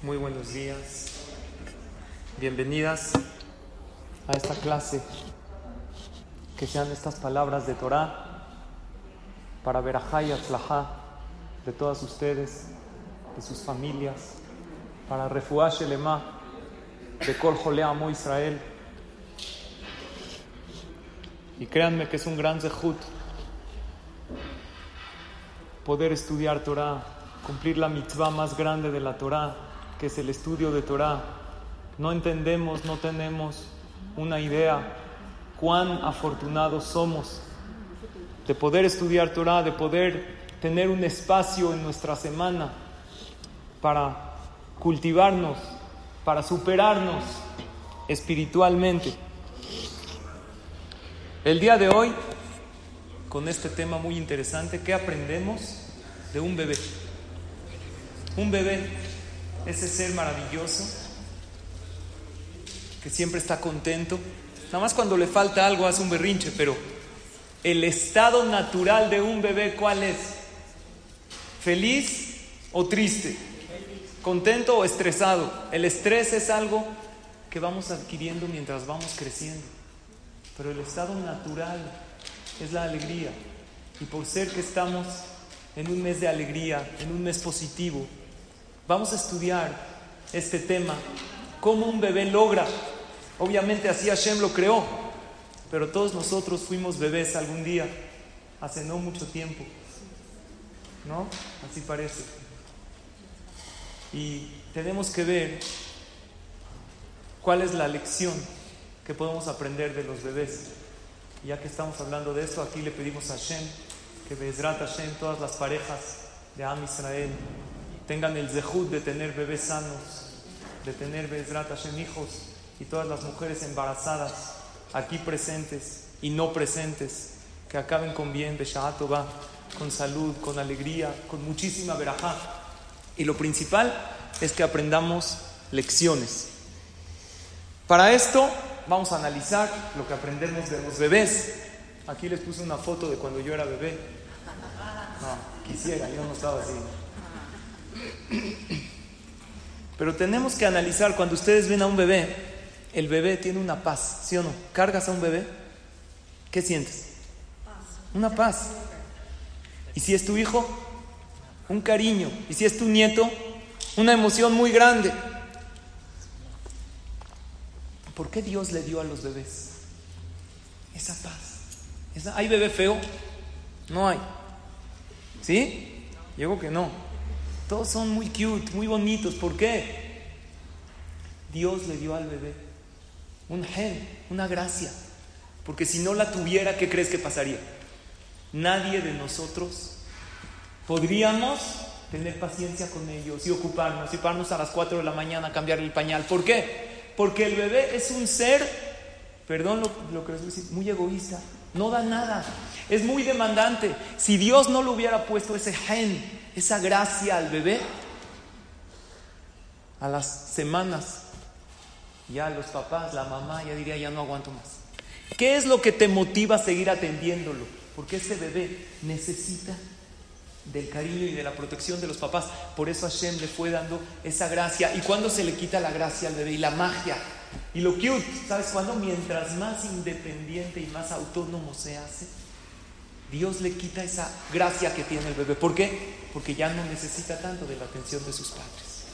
Muy buenos días. Bienvenidas a esta clase. Que sean estas palabras de Torah para Berajá y Atzlajá de todas ustedes, de sus familias, para Refuah Shelema de Kol Amo Israel. Y créanme que es un gran zehut poder estudiar Torah, cumplir la mitzvah más grande de la Torah, que es el estudio de Torah. No entendemos, no tenemos una idea cuán afortunados somos de poder estudiar Torah, de poder tener un espacio en nuestra semana para cultivarnos, para superarnos espiritualmente. El día de hoy, con este tema muy interesante, ¿qué aprendemos de un bebé? Un bebé, ese ser maravilloso, que siempre está contento, nada más cuando le falta algo hace un berrinche, pero el estado natural de un bebé, ¿cuál es? ¿Feliz o triste? ¿Contento o estresado? El estrés es algo que vamos adquiriendo mientras vamos creciendo, pero el estado natural es la alegría. Y por ser que estamos en un mes de alegría, en un mes positivo, vamos a estudiar este tema, cómo un bebé logra. Obviamente así Hashem lo creó, pero todos nosotros fuimos bebés algún día, hace no mucho tiempo. ¿No? Así parece. Y tenemos que ver cuál es la lección que podemos aprender de los bebés. Ya que estamos hablando de esto, aquí le pedimos a Hashem que Bezrat Hashem, todas las parejas de Am Israel, tengan el zehut de tener bebés sanos, de tener Bezrat Hashem hijos y todas las mujeres embarazadas aquí presentes y no presentes, que acaben con bien, va con salud, con alegría, con muchísima verajá. Y lo principal es que aprendamos lecciones. Para esto vamos a analizar lo que aprendemos de los bebés. Aquí les puse una foto de cuando yo era bebé. No, quisiera, yo no estaba así. Pero tenemos que analizar cuando ustedes ven a un bebé, el bebé tiene una paz, ¿sí o no? ¿Cargas a un bebé? ¿Qué sientes? Una paz. Y si es tu hijo, un cariño. Y si es tu nieto, una emoción muy grande. ¿Por qué Dios le dio a los bebés esa paz? ¿Hay bebé feo? No hay. ¿Sí? Digo que no. Todos son muy cute, muy bonitos. ¿Por qué? Dios le dio al bebé un gen, una gracia. Porque si no la tuviera, ¿qué crees que pasaría? Nadie de nosotros podríamos tener paciencia con ellos y ocuparnos, y pararnos a las 4 de la mañana a cambiar el pañal. ¿Por qué? Porque el bebé es un ser, perdón lo, lo que les voy a decir, muy egoísta, no da nada, es muy demandante. Si Dios no le hubiera puesto ese gen, esa gracia al bebé, a las semanas, ya los papás, la mamá ya diría, ya no aguanto más. ¿Qué es lo que te motiva a seguir atendiéndolo? Porque ese bebé necesita del cariño y de la protección de los papás. Por eso Hashem le fue dando esa gracia. ¿Y cuando se le quita la gracia al bebé? Y la magia. Y lo cute, ¿sabes cuándo? Mientras más independiente y más autónomo se hace, Dios le quita esa gracia que tiene el bebé. ¿Por qué? Porque ya no necesita tanto de la atención de sus padres.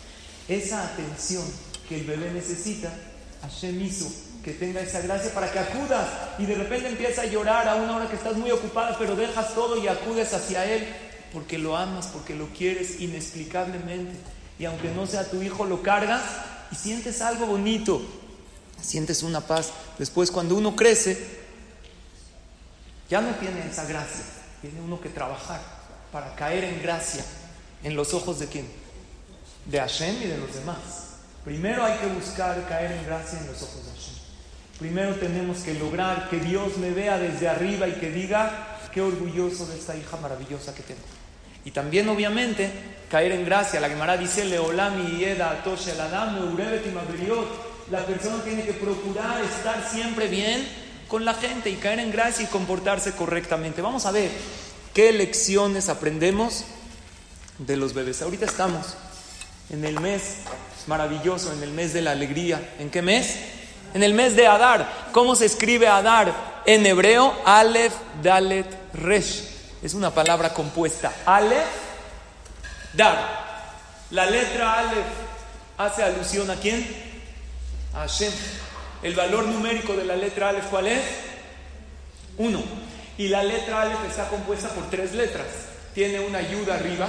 Esa atención que el bebé necesita, Hashem hizo que tenga esa gracia para que acudas y de repente empieza a llorar a una hora que estás muy ocupada, pero dejas todo y acudes hacia Él porque lo amas, porque lo quieres inexplicablemente. Y aunque no sea tu hijo, lo cargas y sientes algo bonito, sientes una paz. Después cuando uno crece, ya no tiene esa gracia, tiene uno que trabajar para caer en gracia en los ojos de quién? De Hashem y de los demás. Primero hay que buscar caer en gracia en los ojos de Hashem. Primero tenemos que lograr que Dios me vea desde arriba y que diga, qué orgulloso de esta hija maravillosa que tengo. Y también, obviamente, caer en gracia. La Gemara dice, Leolami Yeda Atoshe La persona tiene que procurar estar siempre bien con la gente y caer en gracia y comportarse correctamente. Vamos a ver qué lecciones aprendemos de los bebés. Ahorita estamos en el mes maravilloso en el mes de la alegría. ¿En qué mes? En el mes de Adar. ¿Cómo se escribe Adar? En hebreo, Aleph Dalet Resh. Es una palabra compuesta. Aleph, Dar. La letra Aleph hace alusión a quién? A Hashem. El valor numérico de la letra Aleph, ¿cuál es? Uno. Y la letra Aleph está compuesta por tres letras. Tiene una yud arriba,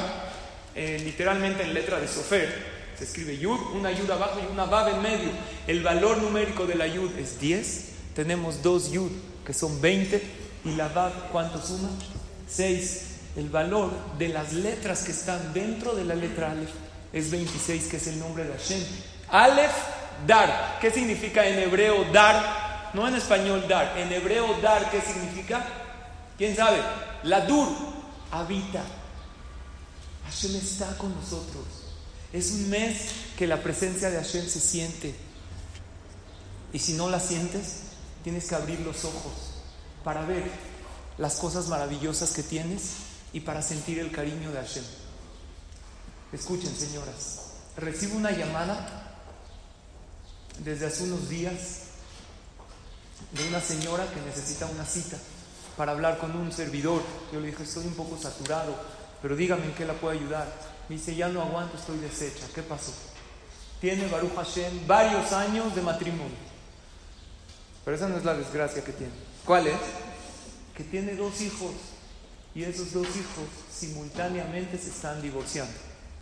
eh, literalmente en letra de Sofer. Se escribe yud, una yud abajo y una bab en medio. El valor numérico de la yud es 10. Tenemos dos yud, que son 20. Y la bab, ¿cuánto suma? 6. El valor de las letras que están dentro de la letra Aleph es 26, que es el nombre de Hashem. Aleph, dar. ¿Qué significa en hebreo dar? No en español dar. En hebreo dar, ¿qué significa? ¿Quién sabe? La dur, habita. Hashem está con nosotros. Es un mes que la presencia de Hashem se siente. Y si no la sientes, tienes que abrir los ojos para ver las cosas maravillosas que tienes y para sentir el cariño de Hashem. Escuchen, señoras, recibo una llamada desde hace unos días de una señora que necesita una cita para hablar con un servidor. Yo le dije, estoy un poco saturado, pero dígame en qué la puedo ayudar. Me dice, ya no aguanto, estoy deshecha. ¿Qué pasó? Tiene Baruch Hashem varios años de matrimonio. Pero esa no es la desgracia que tiene. ¿Cuál es? Que tiene dos hijos y esos dos hijos simultáneamente se están divorciando.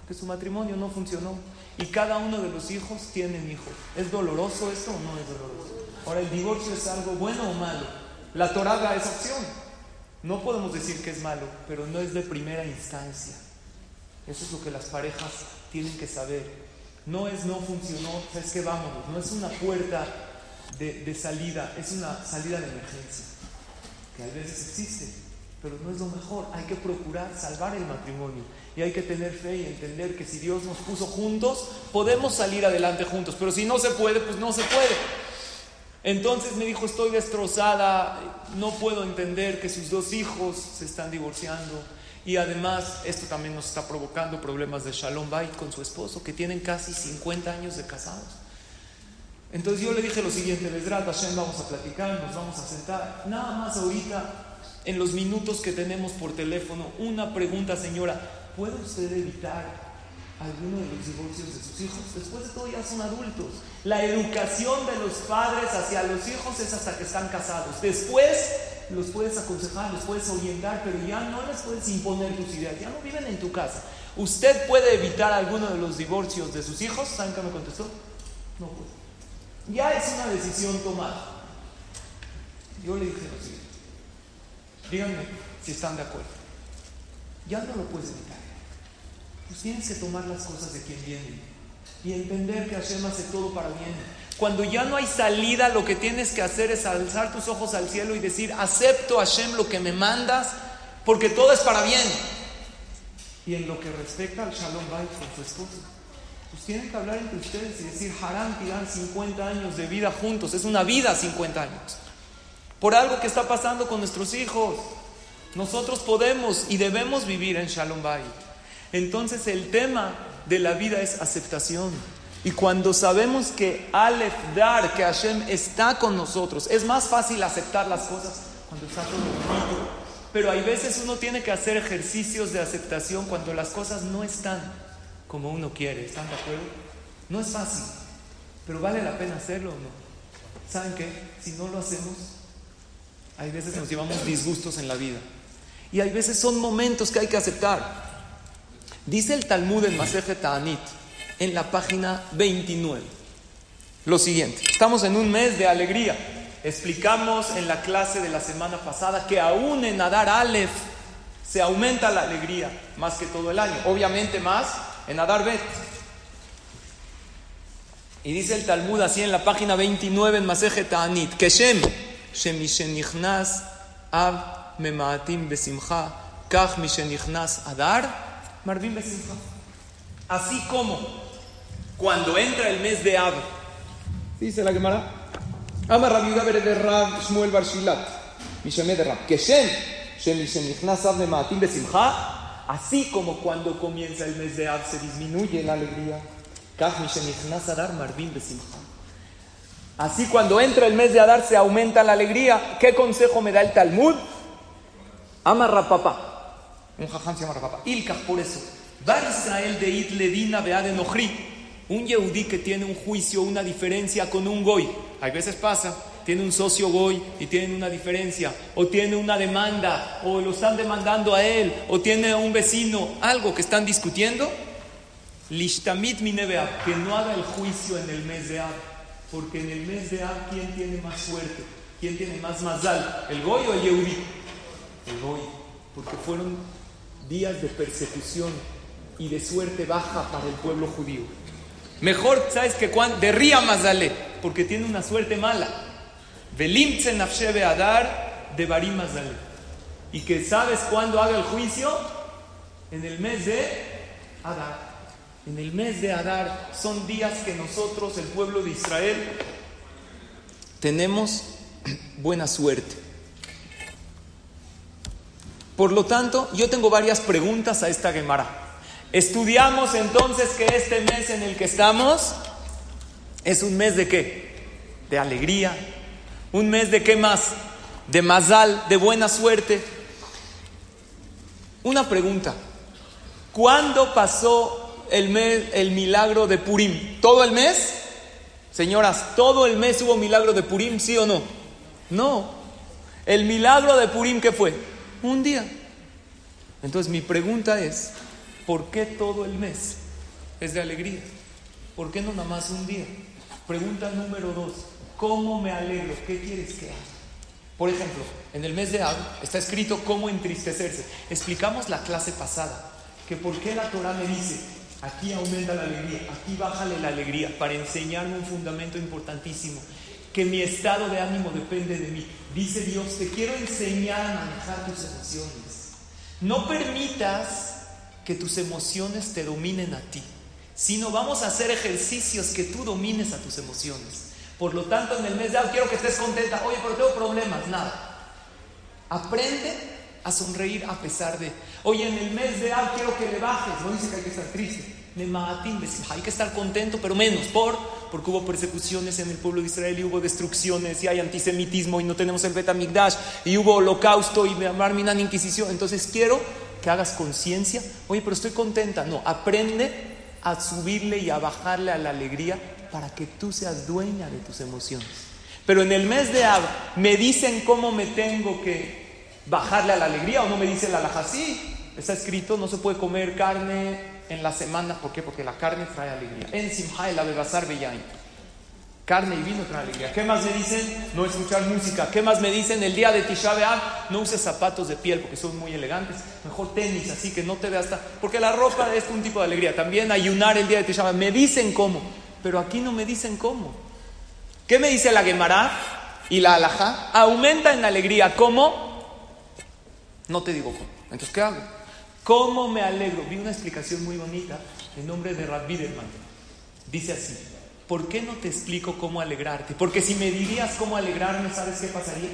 Porque su matrimonio no funcionó. Y cada uno de los hijos tienen hijos. ¿Es doloroso esto o no es doloroso? Ahora, ¿el divorcio es algo bueno o malo? La Torah da esa opción. No podemos decir que es malo, pero no es de primera instancia. Eso es lo que las parejas tienen que saber. No es no funcionó, es que vámonos. No es una puerta de, de salida, es una salida de emergencia. Que a veces existe, pero no es lo mejor. Hay que procurar salvar el matrimonio. Y hay que tener fe y entender que si Dios nos puso juntos, podemos salir adelante juntos. Pero si no se puede, pues no se puede. Entonces me dijo, estoy destrozada, no puedo entender que sus dos hijos se están divorciando. Y además esto también nos está provocando problemas de Shalom Bait con su esposo, que tienen casi 50 años de casados. Entonces yo le dije lo siguiente, Besrat Hashem, vamos a platicar, nos vamos a sentar. Nada más ahorita, en los minutos que tenemos por teléfono, una pregunta, señora, ¿puede usted evitar alguno de los divorcios de sus hijos. Después de todo ya son adultos. La educación de los padres hacia los hijos es hasta que están casados. Después los puedes aconsejar, los puedes orientar, pero ya no les puedes imponer tus ideas. Ya no viven en tu casa. ¿Usted puede evitar alguno de los divorcios de sus hijos? ¿Saben me contestó? No puede. Ya es una decisión tomada. Yo le dije lo siguiente. Si están de acuerdo. Ya no lo puedes evitar pues tienes que tomar las cosas de quien viene y entender que Hashem hace todo para bien. Cuando ya no hay salida, lo que tienes que hacer es alzar tus ojos al cielo y decir, acepto Hashem lo que me mandas, porque todo es para bien. Y en lo que respecta al Shalom Bait con su esposa, pues tienen que hablar entre ustedes y decir, Haram tiran 50 años de vida juntos, es una vida 50 años. Por algo que está pasando con nuestros hijos. Nosotros podemos y debemos vivir en Shalom Bait. Entonces el tema de la vida es aceptación. Y cuando sabemos que Aleph Dar, que Hashem está con nosotros, es más fácil aceptar las cosas cuando está todo. Pero hay veces uno tiene que hacer ejercicios de aceptación cuando las cosas no están como uno quiere. ¿Están de acuerdo? No es fácil, pero vale la pena hacerlo o no. ¿Saben qué? Si no lo hacemos, hay veces nos llevamos disgustos en la vida. Y hay veces son momentos que hay que aceptar. Dice el Talmud en Maseje Ta'anit, en la página 29, lo siguiente. Estamos en un mes de alegría. Explicamos en la clase de la semana pasada que aún en Adar Aleph se aumenta la alegría más que todo el año. Obviamente más en Adar Bet. Y dice el Talmud así en la página 29 en Maseje Ta'anit, que Shem, Besimcha, Kach Mishenichnas Adar, Marvin Besimcha. Así como cuando entra el mes de Ab, dice la Gemara, Ama Rabiuda de Rab Shmuel Ab Besimcha, así como cuando comienza el mes de Ab se disminuye la alegría. Así cuando entra el mes de Adar se aumenta la alegría. ¿Qué consejo me da el Talmud? Amarra papá. Un jajam se llama papá. Ilkach por eso. Bar Israel de Itledina de Nohri. Un yehudí que tiene un juicio, una diferencia con un goy. Hay veces pasa, tiene un socio goy y tiene una diferencia, o tiene una demanda, o lo están demandando a él, o tiene un vecino, algo que están discutiendo. Lishtamit minebeab, que no haga el juicio en el mes de Ab, porque en el mes de Ab, ¿quién tiene más suerte? ¿Quién tiene más mazal? ¿El goy o el yehudí? El goy, porque fueron días de persecución y de suerte baja para el pueblo judío. Mejor, ¿sabes que cuando De ría Mazale, porque tiene una suerte mala. Adar de barim Mazale. Y que sabes cuándo haga el juicio? En el mes de Adar. En el mes de Adar son días que nosotros, el pueblo de Israel, tenemos buena suerte. Por lo tanto, yo tengo varias preguntas a esta Gemara. Estudiamos entonces que este mes en el que estamos es un mes de qué? De alegría. Un mes de qué más? De mazal, de buena suerte. Una pregunta. ¿Cuándo pasó el, mes, el milagro de Purim? ¿Todo el mes? Señoras, ¿todo el mes hubo milagro de Purim, sí o no? No. El milagro de Purim, ¿qué fue? Un día. Entonces mi pregunta es, ¿Por qué todo el mes es de alegría? ¿Por qué no nada más un día? Pregunta número dos, ¿cómo me alegro? ¿Qué quieres que haga? Por ejemplo, en el mes de Ab está escrito cómo entristecerse. Explicamos la clase pasada que por qué la Torah me dice, aquí aumenta la alegría, aquí bájale la alegría, para enseñarme un fundamento importantísimo, que mi estado de ánimo depende de mí. Dice Dios, te quiero enseñar a manejar tus emociones. No permitas que tus emociones te dominen a ti, sino vamos a hacer ejercicios que tú domines a tus emociones. Por lo tanto, en el mes de abril quiero que estés contenta. Oye, pero tengo problemas. Nada. Aprende a sonreír a pesar de. Oye, en el mes de abril quiero que le bajes. No dice que hay que estar triste. Hay que estar contento, pero menos. ¿Por? Porque hubo persecuciones en el pueblo de Israel y hubo destrucciones y hay antisemitismo y no tenemos el Betamigdash y hubo holocausto y Marminan Inquisición. Entonces quiero que hagas conciencia, oye, pero estoy contenta. No, aprende a subirle y a bajarle a la alegría para que tú seas dueña de tus emociones. Pero en el mes de Ab, ¿me dicen cómo me tengo que bajarle a la alegría o no me dice la alhaja? Sí, está escrito, no se puede comer carne en la semana. ¿Por qué? Porque la carne trae alegría. En Simha la bebasar Carne y vino trae alegría. ¿Qué más me dicen? No escuchar música. ¿Qué más me dicen? El día de Tisha no uses zapatos de piel porque son muy elegantes. Mejor tenis, así que no te veas hasta... Porque la ropa es un tipo de alegría. También ayunar el día de Tisha. Me dicen cómo, pero aquí no me dicen cómo. ¿Qué me dice la Gemara y la Alajá? Aumenta en alegría. ¿Cómo? No te digo cómo. Entonces, ¿qué hago? ¿Cómo me alegro? Vi una explicación muy bonita en nombre de Rad Biderman. Dice así. ¿por qué no te explico cómo alegrarte? Porque si me dirías cómo alegrarme, ¿sabes qué pasaría?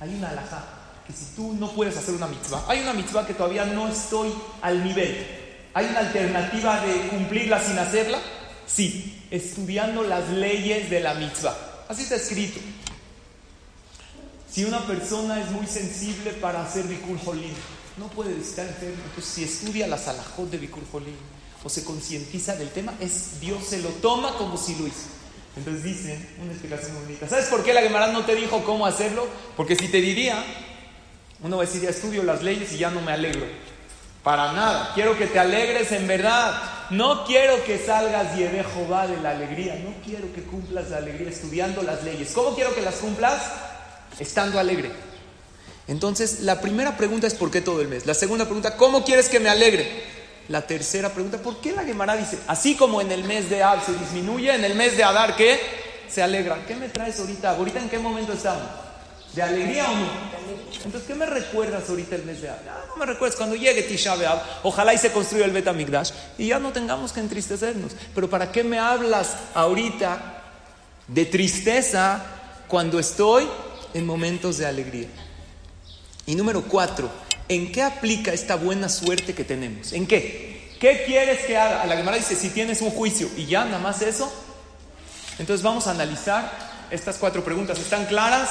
Hay una alhaja que si tú no puedes hacer una mitzvah, hay una mitzvah que todavía no estoy al nivel. ¿Hay una alternativa de cumplirla sin hacerla? Sí, estudiando las leyes de la mitzvah. Así está escrito. Si una persona es muy sensible para hacer Bikur Jolim, no puede estar enfermo. Entonces, si estudia las alajot de Bikur Jolim, o se concientiza del tema, es Dios se lo toma como si lo hizo. Entonces dicen, una explicación bonita. ¿Sabes por qué la Gemara no te dijo cómo hacerlo? Porque si te diría, uno va a decir, ya estudio las leyes y ya no me alegro. Para nada. Quiero que te alegres en verdad. No quiero que salgas y Jehová de la alegría. No quiero que cumplas la alegría estudiando las leyes. ¿Cómo quiero que las cumplas? Estando alegre. Entonces, la primera pregunta es ¿por qué todo el mes? La segunda pregunta, ¿cómo quieres que me alegre? La tercera pregunta, ¿por qué la Gemara dice, así como en el mes de Ab se disminuye, en el mes de Adar, ¿qué? Se alegra. ¿Qué me traes ahorita? ¿Ahorita en qué momento estamos? ¿De alegría o no? Entonces, ¿qué me recuerdas ahorita el mes de Adar? Ah, no me recuerdas cuando llegue Tisha B'Av, ojalá y se construya el Betamigdash y ya no tengamos que entristecernos. Pero ¿para qué me hablas ahorita de tristeza cuando estoy en momentos de alegría? Y número cuatro, ¿En qué aplica esta buena suerte que tenemos? ¿En qué? ¿Qué quieres que haga? La Gemara dice, si tienes un juicio y ya, nada más eso. Entonces vamos a analizar estas cuatro preguntas. ¿Están claras?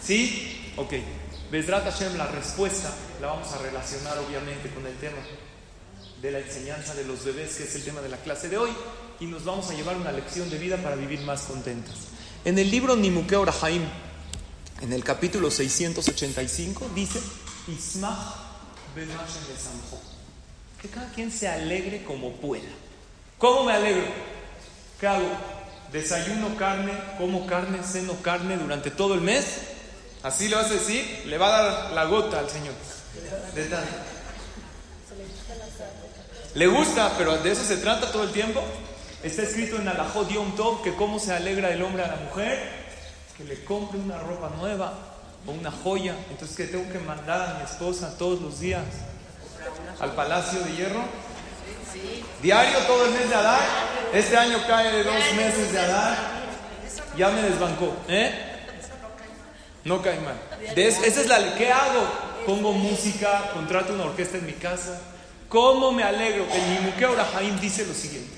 ¿Sí? Ok. Besrat la respuesta la vamos a relacionar obviamente con el tema de la enseñanza de los bebés, que es el tema de la clase de hoy, y nos vamos a llevar una lección de vida para vivir más contentas. En el libro Nimukeo Orahaim, en el capítulo 685, dice, Ismach que cada quien se alegre como pueda. ¿Cómo me alegro? ¿Qué hago? Desayuno carne, como carne, ceno carne durante todo el mes. Así le vas a decir, le va a dar la gota al Señor. De Le gusta, pero de eso se trata todo el tiempo. Está escrito en Alajot Yom Tov que cómo se alegra el hombre a la mujer, que le compre una ropa nueva o una joya. Entonces que tengo que mandar a mi esposa todos los días al Palacio de Hierro. Diario todo el mes de Adar. Este año cae de dos meses de Adar. Ya me desbancó. ¿Eh? No cae mal. esa es la. ¿Qué hago? Pongo música, contrato una orquesta en mi casa. ¿Cómo me alegro? El Nimuque Jaim dice lo siguiente: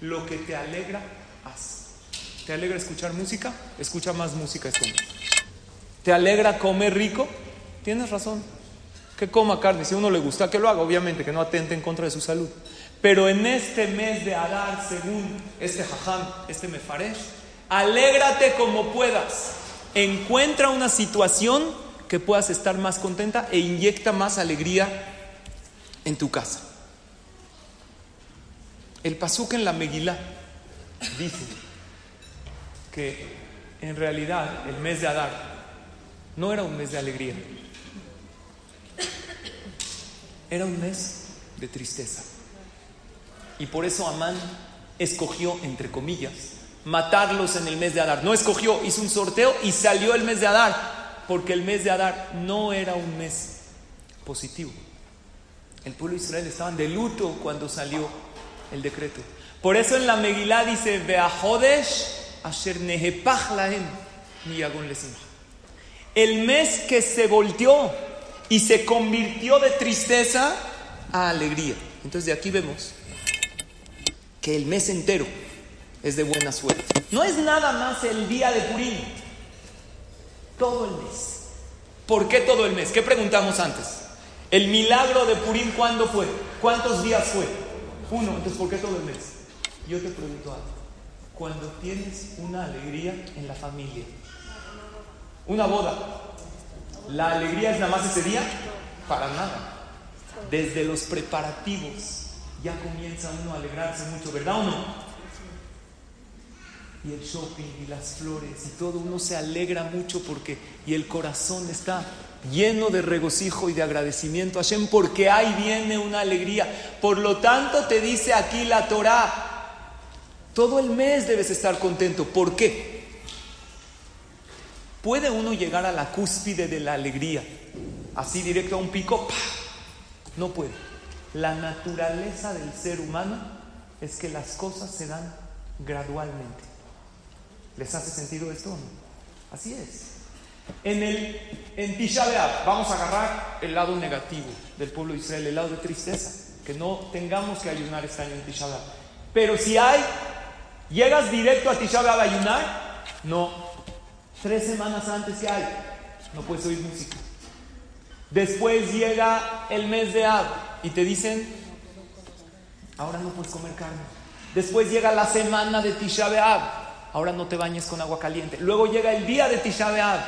Lo que te alegra, haz. ¿Te alegra escuchar música? Escucha más música este ¿Te alegra comer rico? Tienes razón que coma carne, si a uno le gusta, que lo haga, obviamente, que no atente en contra de su salud. Pero en este mes de Adar, según este jajam, este mefaresh, alégrate como puedas. Encuentra una situación que puedas estar más contenta e inyecta más alegría en tu casa. El pasuk en la Megilá dice que en realidad el mes de Adar no era un mes de alegría era un mes de tristeza. Y por eso Amán escogió, entre comillas, matarlos en el mes de Adar. No escogió, hizo un sorteo y salió el mes de Adar, porque el mes de Adar no era un mes positivo. El pueblo de Israel estaban de luto cuando salió el decreto. Por eso en la Megilá dice, Beahodesh El mes que se volteó y se convirtió de tristeza a alegría. Entonces de aquí vemos que el mes entero es de buena suerte. No es nada más el día de Purim, todo el mes. ¿Por qué todo el mes? ¿Qué preguntamos antes? ¿El milagro de Purim cuándo fue? ¿Cuántos días fue? Uno, entonces ¿por qué todo el mes? Yo te pregunto algo. Cuando tienes una alegría en la familia, una boda, ¿La alegría es nada más ese día? Para nada. Desde los preparativos ya comienza uno a alegrarse mucho, ¿verdad o no? Y el shopping y las flores y todo, uno se alegra mucho porque y el corazón está lleno de regocijo y de agradecimiento a Hashem porque ahí viene una alegría. Por lo tanto te dice aquí la Torah, todo el mes debes estar contento. ¿Por qué? ¿Puede uno llegar a la cúspide de la alegría? Así directo a un pico. No puede. La naturaleza del ser humano es que las cosas se dan gradualmente. ¿Les hace sentido esto no? Así es. En, el, en Tisha vamos a agarrar el lado negativo del pueblo de Israel, el lado de tristeza. Que no tengamos que ayunar este año en Tisha Pero si hay, llegas directo a Tisha a ayunar, no, Tres semanas antes que hay, no puedes oír música. Después llega el mes de Ab y te dicen, ahora no puedes comer carne. Después llega la semana de Tisha B'Av, ahora no te bañes con agua caliente. Luego llega el día de Tisha B'Av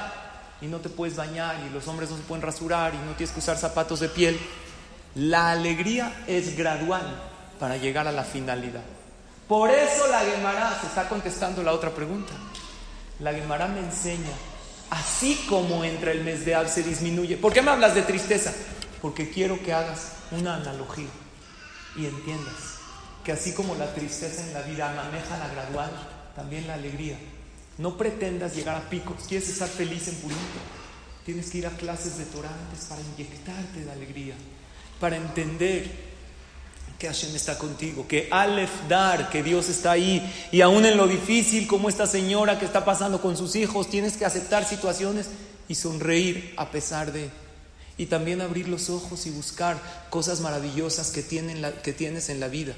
y no te puedes bañar y los hombres no se pueden rasurar y no tienes que usar zapatos de piel. La alegría es gradual para llegar a la finalidad. Por eso la Gemara se está contestando la otra pregunta. La Gemara me enseña, así como entre el mes de Ab se disminuye. ¿Por qué me hablas de tristeza? Porque quiero que hagas una analogía y entiendas que así como la tristeza en la vida maneja la gradual, también la alegría. No pretendas llegar a picos. ¿Quieres estar feliz en Purim? Tienes que ir a clases de Torah para inyectarte de alegría, para entender que Hashem está contigo, que Aleph Dar, que Dios está ahí. Y aún en lo difícil, como esta señora que está pasando con sus hijos, tienes que aceptar situaciones y sonreír a pesar de. Y también abrir los ojos y buscar cosas maravillosas que, tienen que tienes en la vida.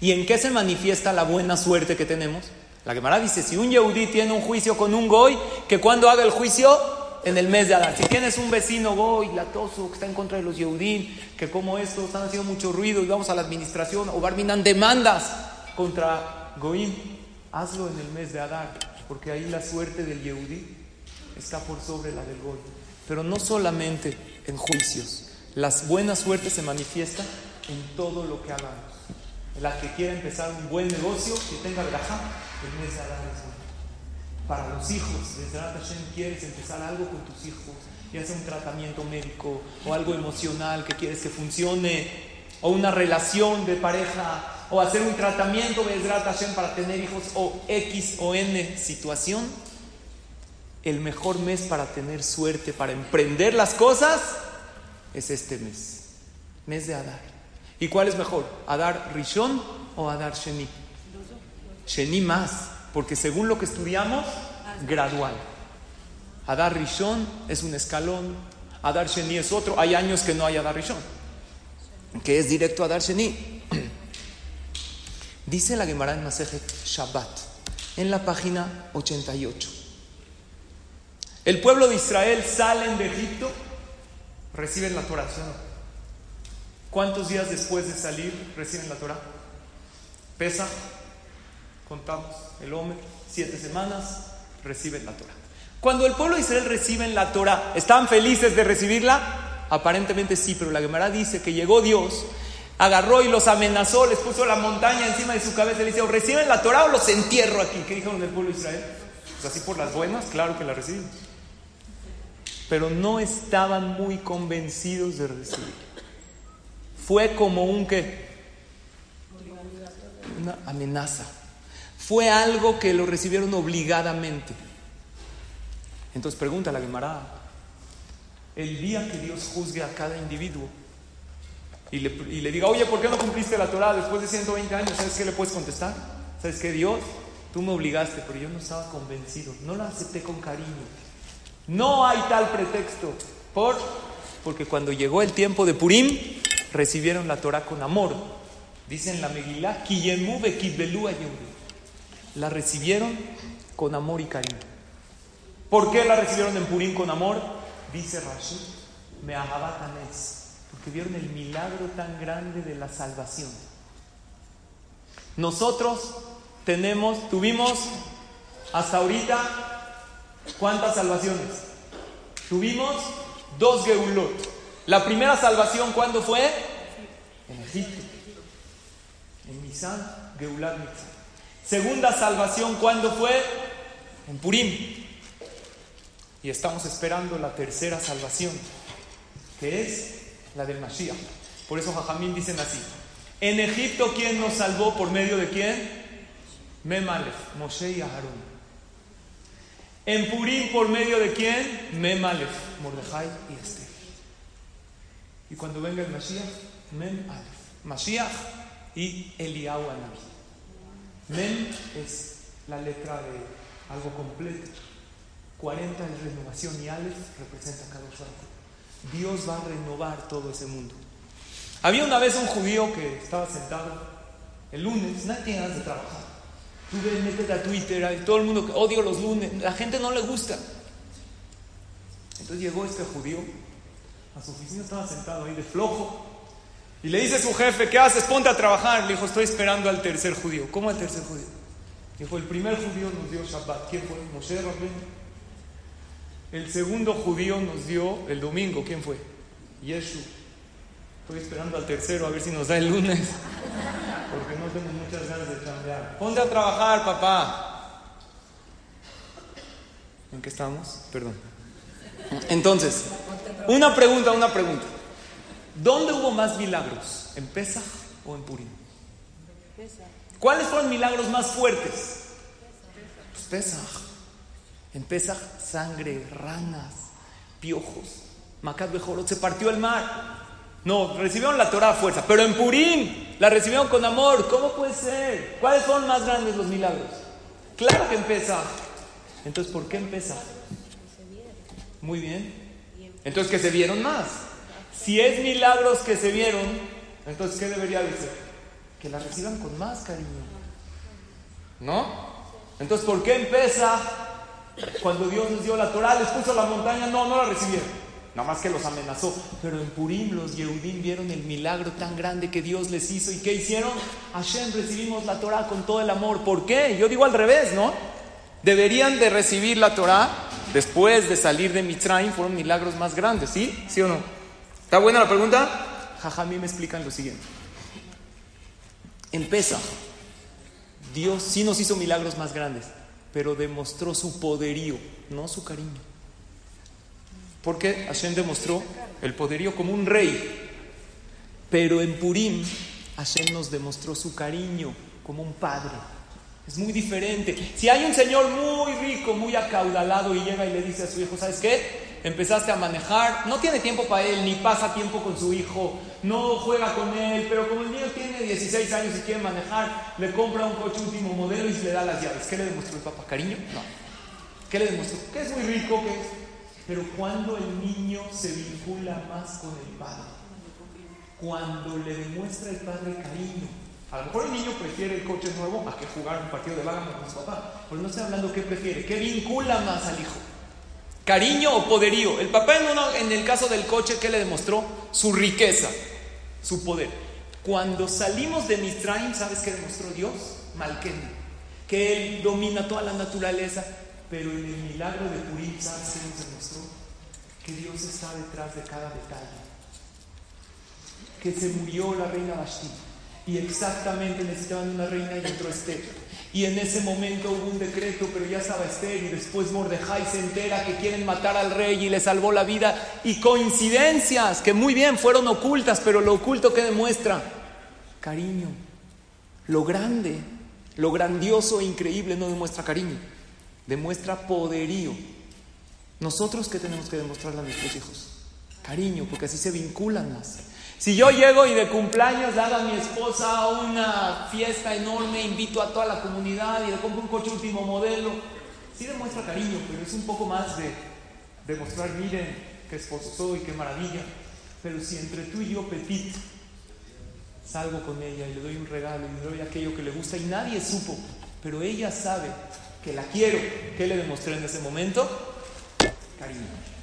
¿Y en qué se manifiesta la buena suerte que tenemos? La Gemara dice, si un Yehudí tiene un juicio con un Goy, que cuando haga el juicio, en el mes de Adar. Si tienes un vecino Goy, latoso, que está en contra de los Yehudí, que como estos están haciendo mucho ruido y vamos a la administración, o barminan demandas contra Goim, hazlo en el mes de Adar, porque ahí la suerte del Yehudí está por sobre la del Goy. Pero no solamente en juicios, las buenas suertes se manifiestan en todo lo que hagamos. La que quiera empezar un buen negocio, que tenga verajá, el mes de Adar es Para los hijos, desde Hashem quieres empezar algo con tus hijos, ya sea un tratamiento médico o algo emocional que quieres que funcione, o una relación de pareja, o hacer un tratamiento de Hashem para tener hijos, o X o N situación, el mejor mes para tener suerte, para emprender las cosas, es este mes, mes de Adar. ¿Y cuál es mejor? ¿Adar Rishon o Adar Sheni? Sheni más, porque según lo que estudiamos, gradual. Adar Rishon es un escalón, Adar Sheni es otro. Hay años que no hay Adar Rishon, que es directo a Adar Sheni. Dice la Gemara en Masejet Shabbat, en la página 88. El pueblo de Israel salen de Egipto, reciben la Torah. ¿Cuántos días después de salir reciben la Torah? Pesa, contamos, el hombre, siete semanas, reciben la Torah. Cuando el pueblo de Israel recibe la Torah, ¿están felices de recibirla? Aparentemente sí, pero la Gemara dice que llegó Dios, agarró y los amenazó, les puso la montaña encima de su cabeza y le dice, reciben la Torah o los entierro aquí. ¿Qué dijeron del pueblo de Israel? Pues así por las buenas, claro que la reciben. Pero no estaban muy convencidos de recibir fue como un que una amenaza. Fue algo que lo recibieron obligadamente. Entonces pregunta la Gemara, el día que Dios juzgue a cada individuo y le, diga, oye, ¿por qué no cumpliste la Torah después de 120 años? ¿Sabes qué le puedes contestar? ¿Sabes qué, Dios? Tú me obligaste, pero yo no estaba convencido, no lo acepté con cariño. No hay tal pretexto. ¿Por? Porque cuando llegó el tiempo de Purim, recibieron la Torah con amor. Dicen la Megillah, la recibieron con amor y cariño. ¿Por qué la recibieron en Purim con amor? Dice Rashid, me porque vieron el milagro tan grande de la salvación. Nosotros tenemos, tuvimos hasta ahorita, ¿cuántas salvaciones? Tuvimos dos Geulot. La primera salvación, ¿cuándo fue? En Egipto. En Nisan, Geulat. Segunda salvación, ¿cuándo fue? En Purim. Y estamos esperando la tercera salvación, que es la del Mashiach. Por eso Jajamín dicen así. En Egipto, ¿quién nos salvó? ¿Por medio de quién? Memalef, Moshe y Aharón. En Purim, ¿por medio de quién? Memalef, Mordejai y Esther. Y cuando venga el Mashiach, Mem. Mashiach y Eliyahu Anabi. Mem es la letra de algo completo. 40 es renovación y Alef representa cada uno. Dios va a renovar todo ese mundo. Había una vez un judío que estaba sentado el lunes, nadie tiene ganas de trabajar. Tú ves, métete a Twitter, todo el mundo que odio los lunes, la gente no le gusta. Entonces llegó este judío a su oficina, estaba sentado ahí de flojo. Y le dice a su jefe, ¿qué haces? Ponte a trabajar. Le dijo, estoy esperando al tercer judío. ¿Cómo al tercer judío? Dijo, el primer judío nos dio Shabbat. ¿Quién fue? Moshe Rabbeinu. El segundo judío nos dio el domingo. ¿Quién fue? Yeshu. Estoy esperando al tercero a ver si nos da el lunes. Porque no tengo muchas ganas de cambiar. Ponte a trabajar, papá. ¿En qué estamos? Perdón. Entonces, una pregunta, una pregunta. ¿Dónde hubo más milagros? ¿En Pesach o en Purim? ¿Cuáles fueron milagros más fuertes? Pues Pesach. En Pesach, sangre, ranas, piojos. Macat Bejorot, se partió el mar. No, recibieron la Torah a fuerza, pero en Purim la recibieron con amor. ¿Cómo puede ser? ¿Cuáles fueron más grandes los milagros? Claro que en Pesach. Entonces, ¿por qué en Pesach? Muy bien. Entonces, que se vieron más. Si es milagros que se vieron, entonces, ¿qué debería decir? Que la reciban con más cariño. ¿No? Entonces, ¿por qué empieza cuando Dios les dio la Torah, les puso la montaña? No, no la recibieron. Nada más que los amenazó. Pero en Purim los Yehudim vieron el milagro tan grande que Dios les hizo. ¿Y qué hicieron? Hashem recibimos la Torah con todo el amor. ¿Por qué? Yo digo al revés, ¿no? Deberían de recibir la Torah después de salir de Mitzrayim. Fueron milagros más grandes, ¿sí? ¿Sí o no? ¿Está buena la pregunta? Jaja, a mí me explican lo siguiente. En Dios sí nos hizo milagros más grandes, pero demostró su poderío, no su cariño. Porque Hashem demostró el poderío como un rey. Pero en Purim, Hashem nos demostró su cariño como un padre. Es muy diferente. Si hay un señor muy rico, muy acaudalado y llega y le dice a su hijo, ¿sabes qué? Empezaste a manejar, no tiene tiempo para él, ni pasa tiempo con su hijo, no juega con él, pero como el niño tiene 16 años y quiere manejar, le compra un coche último modelo y se le da las llaves. ¿Qué le demostró el papá? ¿Cariño? No. ¿Qué le demostró? Que es muy rico, que es pero cuando el niño se vincula más con el padre, cuando le demuestra el padre cariño, a lo mejor el niño prefiere el coche nuevo a que jugar un partido de bala con su papá, pero no estoy hablando qué prefiere, qué vincula más al hijo. Cariño o poderío. El papá en, en el caso del coche, ¿qué le demostró? Su riqueza, su poder. Cuando salimos de Mistraim, ¿sabes qué demostró Dios? Malken. Que Él domina toda la naturaleza, pero en el milagro de Purim, ¿sabes qué nos demostró? Que Dios está detrás de cada detalle. Que se murió la reina Vashti y exactamente necesitaban una reina y entró Esther. Y en ese momento hubo un decreto, pero ya estaba Esther y después Mordejai se entera que quieren matar al rey y le salvó la vida. Y coincidencias que muy bien fueron ocultas, pero lo oculto que demuestra cariño. Lo grande, lo grandioso e increíble no demuestra cariño demuestra poderío. Nosotros qué tenemos que demostrarle a nuestros hijos? Cariño, porque así se vinculan más. Si yo llego y de cumpleaños le hago a mi esposa una fiesta enorme, invito a toda la comunidad y le compro un coche último modelo, sí demuestra cariño, pero es un poco más de demostrar, miren qué esposo soy, qué maravilla. Pero si entre tú y yo, Petit, salgo con ella y le doy un regalo y le doy aquello que le gusta y nadie supo, pero ella sabe que la quiero. ¿Qué le demostré en ese momento? Cariño.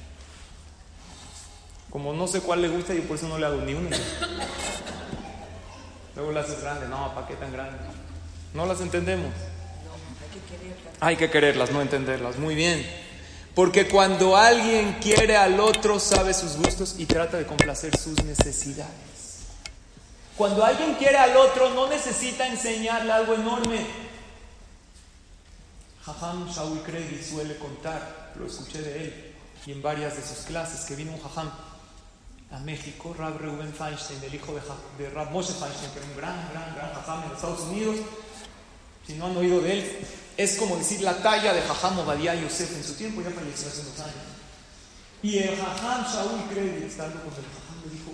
Como no sé cuál le gusta, yo por eso no le hago ni una. Luego la haces grande. No, ¿para qué tan grande? No las entendemos. Hay que quererlas, no entenderlas. Muy bien. Porque cuando alguien quiere al otro, sabe sus gustos y trata de complacer sus necesidades. Cuando alguien quiere al otro, no necesita enseñarle algo enorme. Jajam Shaul Kredi suele contar, lo escuché de él y en varias de sus clases, que vino un Jajam a México, Rab Reuben Feinstein, el hijo de, Rab Moshe Feinstein, que era un gran, gran, gran Jajam en Estados Unidos. Si no han oído de él, es como decir la talla de Jajam Obadiah Yosef en su tiempo, ya falleció hace unos años. Y el Jajam Shaul Kredi, estando con el Jajam, le dijo: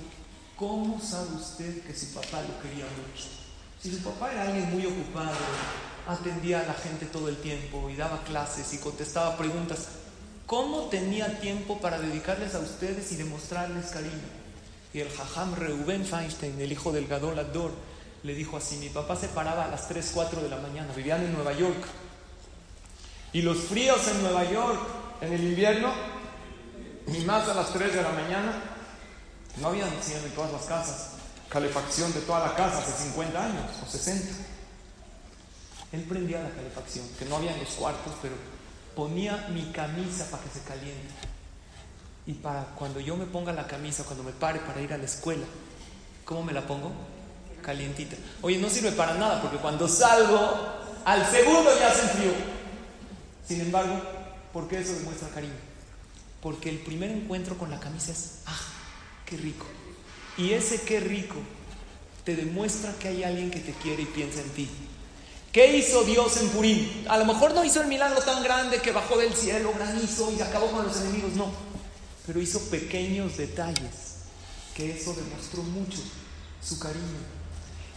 ¿Cómo sabe usted que su papá lo quería mucho? Si su papá era alguien muy ocupado, atendía a la gente todo el tiempo y daba clases y contestaba preguntas. ¿Cómo tenía tiempo para dedicarles a ustedes y demostrarles cariño? Y el jajam Reuben Feinstein, el hijo del Gadol Ador, le dijo así, mi papá se paraba a las 3, 4 de la mañana, vivían en Nueva York. Y los fríos en Nueva York, en el invierno, ni más a las 3 de la mañana, no había en todas las casas, calefacción de toda la casa hace 50 años o 60. Él prendía la calefacción, que no había en los cuartos, pero ponía mi camisa para que se caliente. Y para cuando yo me ponga la camisa, cuando me pare para ir a la escuela, ¿cómo me la pongo? Calientita. Oye, no sirve para nada, porque cuando salgo, al segundo ya se enfrió. Sin embargo, ¿por qué eso demuestra cariño? Porque el primer encuentro con la camisa es, ¡ah, qué rico! Y ese qué rico te demuestra que hay alguien que te quiere y piensa en ti. ¿Qué hizo Dios en Purim? A lo mejor no hizo el milagro tan grande que bajó del cielo granizo y acabó con los enemigos, no. Pero hizo pequeños detalles, que eso demostró mucho su cariño.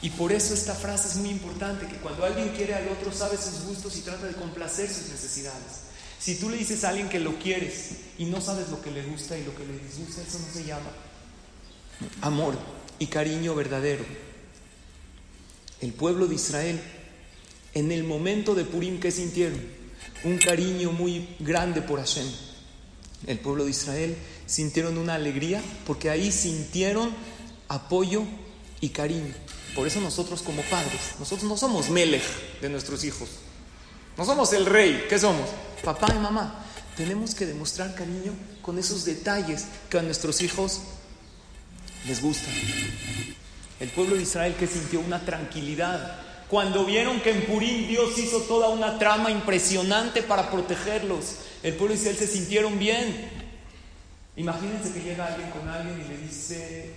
Y por eso esta frase es muy importante, que cuando alguien quiere al otro sabe sus gustos y trata de complacer sus necesidades. Si tú le dices a alguien que lo quieres y no sabes lo que le gusta y lo que le disgusta, eso no se llama amor y cariño verdadero. El pueblo de Israel, en el momento de Purim, ¿qué sintieron? Un cariño muy grande por Hashem. El pueblo de Israel sintieron una alegría porque ahí sintieron apoyo y cariño. Por eso nosotros como padres, nosotros no somos melech de nuestros hijos. No somos el rey, ¿qué somos? Papá y mamá. Tenemos que demostrar cariño con esos detalles que a nuestros hijos les gustan. El pueblo de Israel que sintió una tranquilidad cuando vieron que en Purim Dios hizo toda una trama impresionante para protegerlos. El pueblo de Israel se sintieron bien. Imagínense que llega alguien con alguien y le dice,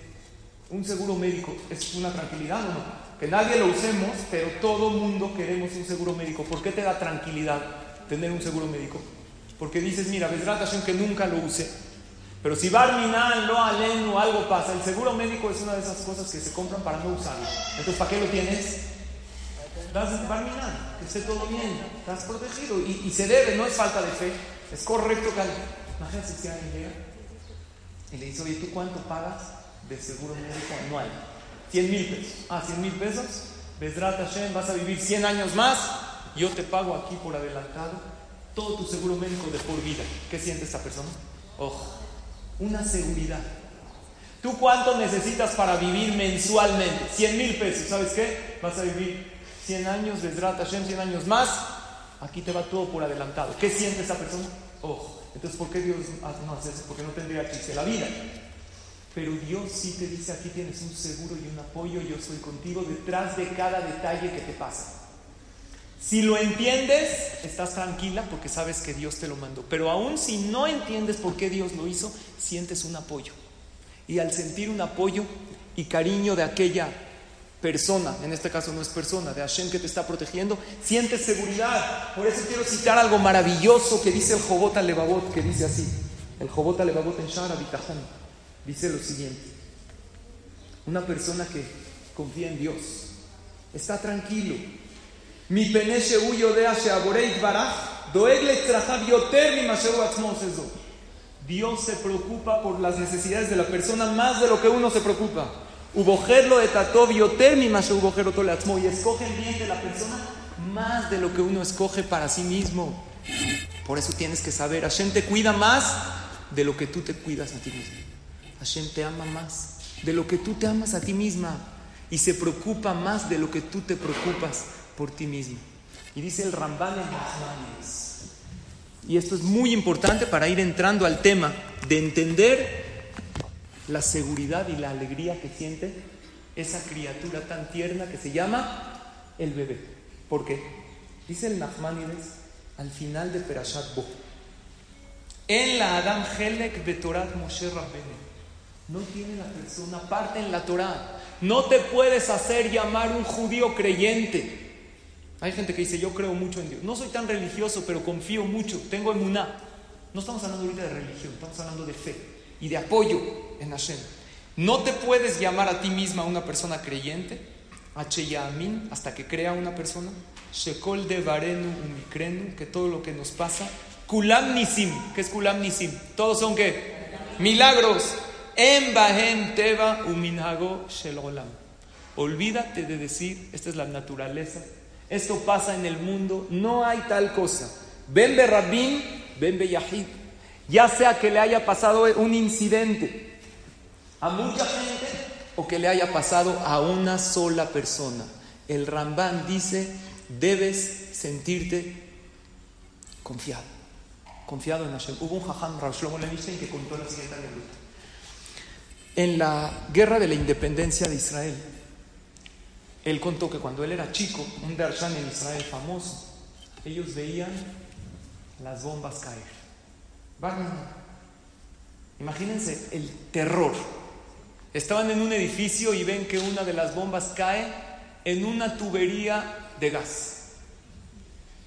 un seguro médico, ¿es una tranquilidad o no? Que nadie lo usemos, pero todo mundo queremos un seguro médico. ¿Por qué te da tranquilidad tener un seguro médico? Porque dices, mira, Hashem que nunca lo use, pero si Barminan, lo alen o algo pasa, el seguro médico es una de esas cosas que se compran para no usarlo. Entonces, ¿para qué lo tienes? Das Barminan, que esté todo bien, estás protegido. Y, se debe, no es falta de fe, es correcto que Imagínate si alguien llega y le dice, oye, ¿tú cuánto pagas de seguro médico anual? 100 mil pesos. Ah, 100 mil pesos. Besrat Hashem, vas a vivir 100 años más. Yo te pago aquí por adelantado todo tu seguro médico de por vida. ¿Qué siente esta persona? Ojo, una seguridad. ¿Tú cuánto necesitas para vivir mensualmente? 100 mil pesos. ¿Sabes qué? Vas a vivir 100 años, Besrat Hashem, 100 años más. Aquí te va todo por adelantado. ¿Qué siente esa persona? Ojo. Entonces, ¿por qué Dios no hace eso? Porque no tendría chiste la vida. Pero Dios sí te dice, aquí tienes un seguro y un apoyo, yo estoy contigo detrás de cada detalle que te pasa. Si lo entiendes, estás tranquila porque sabes que Dios te lo mandó. Pero aún si no entiendes por qué Dios lo hizo, sientes un apoyo. Y al sentir un apoyo y cariño de aquella persona, en este caso no es persona, de Hashem que te está protegiendo, sientes seguridad. Por eso quiero citar algo maravilloso que dice el Jobot Levavot, que dice así. El Jobot Levavot en Shara dice lo siguiente. Una persona que confía en Dios, está tranquilo. Mi peneche huyo de Dios se preocupa por las necesidades de la persona más de lo que uno se preocupa. Y escoge el bien de la persona más de lo que uno escoge para sí mismo. Por eso tienes que saber, Hashem te cuida más de lo que tú te cuidas a ti mismo. Hashem te ama más de lo que tú te amas a ti misma y se preocupa más de lo que tú te preocupas por ti mismo. Y dice el Ramban en las y esto es muy importante para ir entrando al tema de entender la seguridad y la alegría que siente esa criatura tan tierna que se llama el bebé. ¿Por qué? Dice el Nachmanides al final de Perashat Bo. En la Adam Helek Betorat Moshe Rabbenu no tiene la persona parte en la Torah. No te puedes hacer llamar un judío creyente. Hay gente que dice, yo creo mucho en Dios. No soy tan religioso, pero confío mucho. Tengo emuná. No estamos hablando ahorita de religión, estamos hablando de fe y de apoyo en Hashem. No te puedes llamar a ti misma una persona creyente, H-Yamin, hasta que crea una persona, Shekol de Varenu Umikrenu, que todo lo que nos pasa, Kulam Nisim, ¿qué es Kulam Nisim? Todos son qué? Milagros. En Bahem Uminhago Shelolam. Olvídate de decir, esta es la naturaleza, esto pasa en el mundo, no hay tal cosa. Ven Rabin, ven Yahid. Ya sea que le haya pasado un incidente a mucha gente o que le haya pasado a una sola persona. El Ramban dice, debes sentirte confiado, confiado en Hashem. Hubo un jajam, Rav Shlomo que contó la siguiente anécdota en la guerra de la independencia de Israel. Él contó que cuando él era chico, un Darshan en Israel famoso, ellos veían las bombas caer. Imagínense el terror. Estaban en un edificio y ven que una de las bombas cae en una tubería de gas.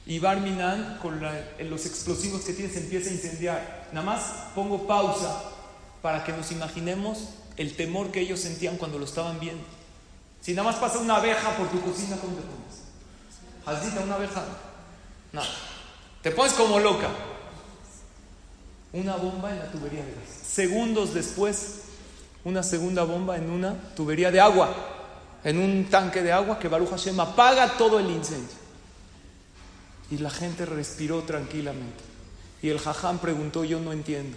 Y Barminan, con los explosivos que tiene, se empieza a incendiar. Nada más pongo pausa para que nos imaginemos el temor que ellos sentían cuando lo estaban viendo. Si nada más pasa una abeja por tu cocina, ¿cómo te pones? ¿Hasdita una abeja? No. Te pones como loca. una bomba en la tubería de gas. Segundos después, una segunda bomba en una tubería de agua, en un tanque de agua que Baruch Hashem apaga todo el incendio. Y la gente respiró tranquilamente. Y el jajam preguntó, yo no entiendo.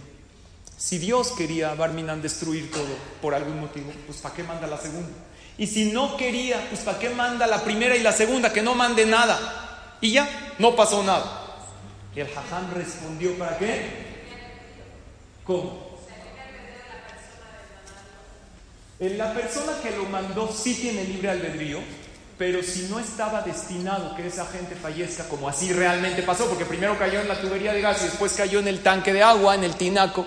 Si Dios quería Barminan destruir todo por algún motivo, pues ¿para qué manda la segunda? Y si no quería, pues ¿para qué manda la primera y la segunda? Que no mande nada. Y ya, no pasó nada. Y el jajam respondió, ¿para qué? ¿Cómo? La persona que lo mandó sí tiene libre albedrío, pero si no estaba destinado que esa gente fallezca como así realmente pasó, porque primero cayó en la tubería de gas y después cayó en el tanque de agua, en el tinaco,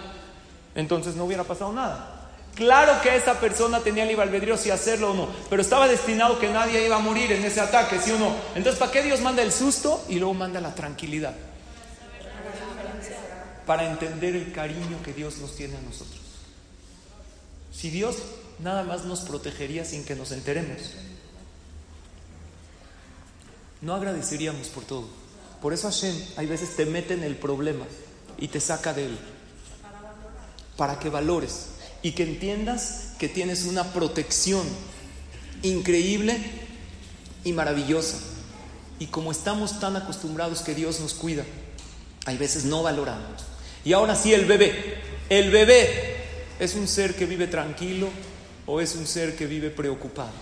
entonces no hubiera pasado nada. Claro que esa persona tenía libre albedrío si hacerlo o no, pero estaba destinado que nadie iba a morir en ese ataque, sí o no. Entonces, ¿para qué Dios manda el susto y luego manda la tranquilidad? Para entender el cariño que Dios nos tiene a nosotros. Si Dios nada más nos protegería sin que nos enteremos. No agradeceríamos por todo. Por eso Hashem hay veces te mete en el problema y te saca de él. Para que valores y que entiendas que tienes una protección increíble y maravillosa. Y como estamos tan acostumbrados que Dios nos cuida, hay veces no valoramos. Y ahora sí, el bebé. El bebé es un ser que vive tranquilo, o es un ser que vive preocupado?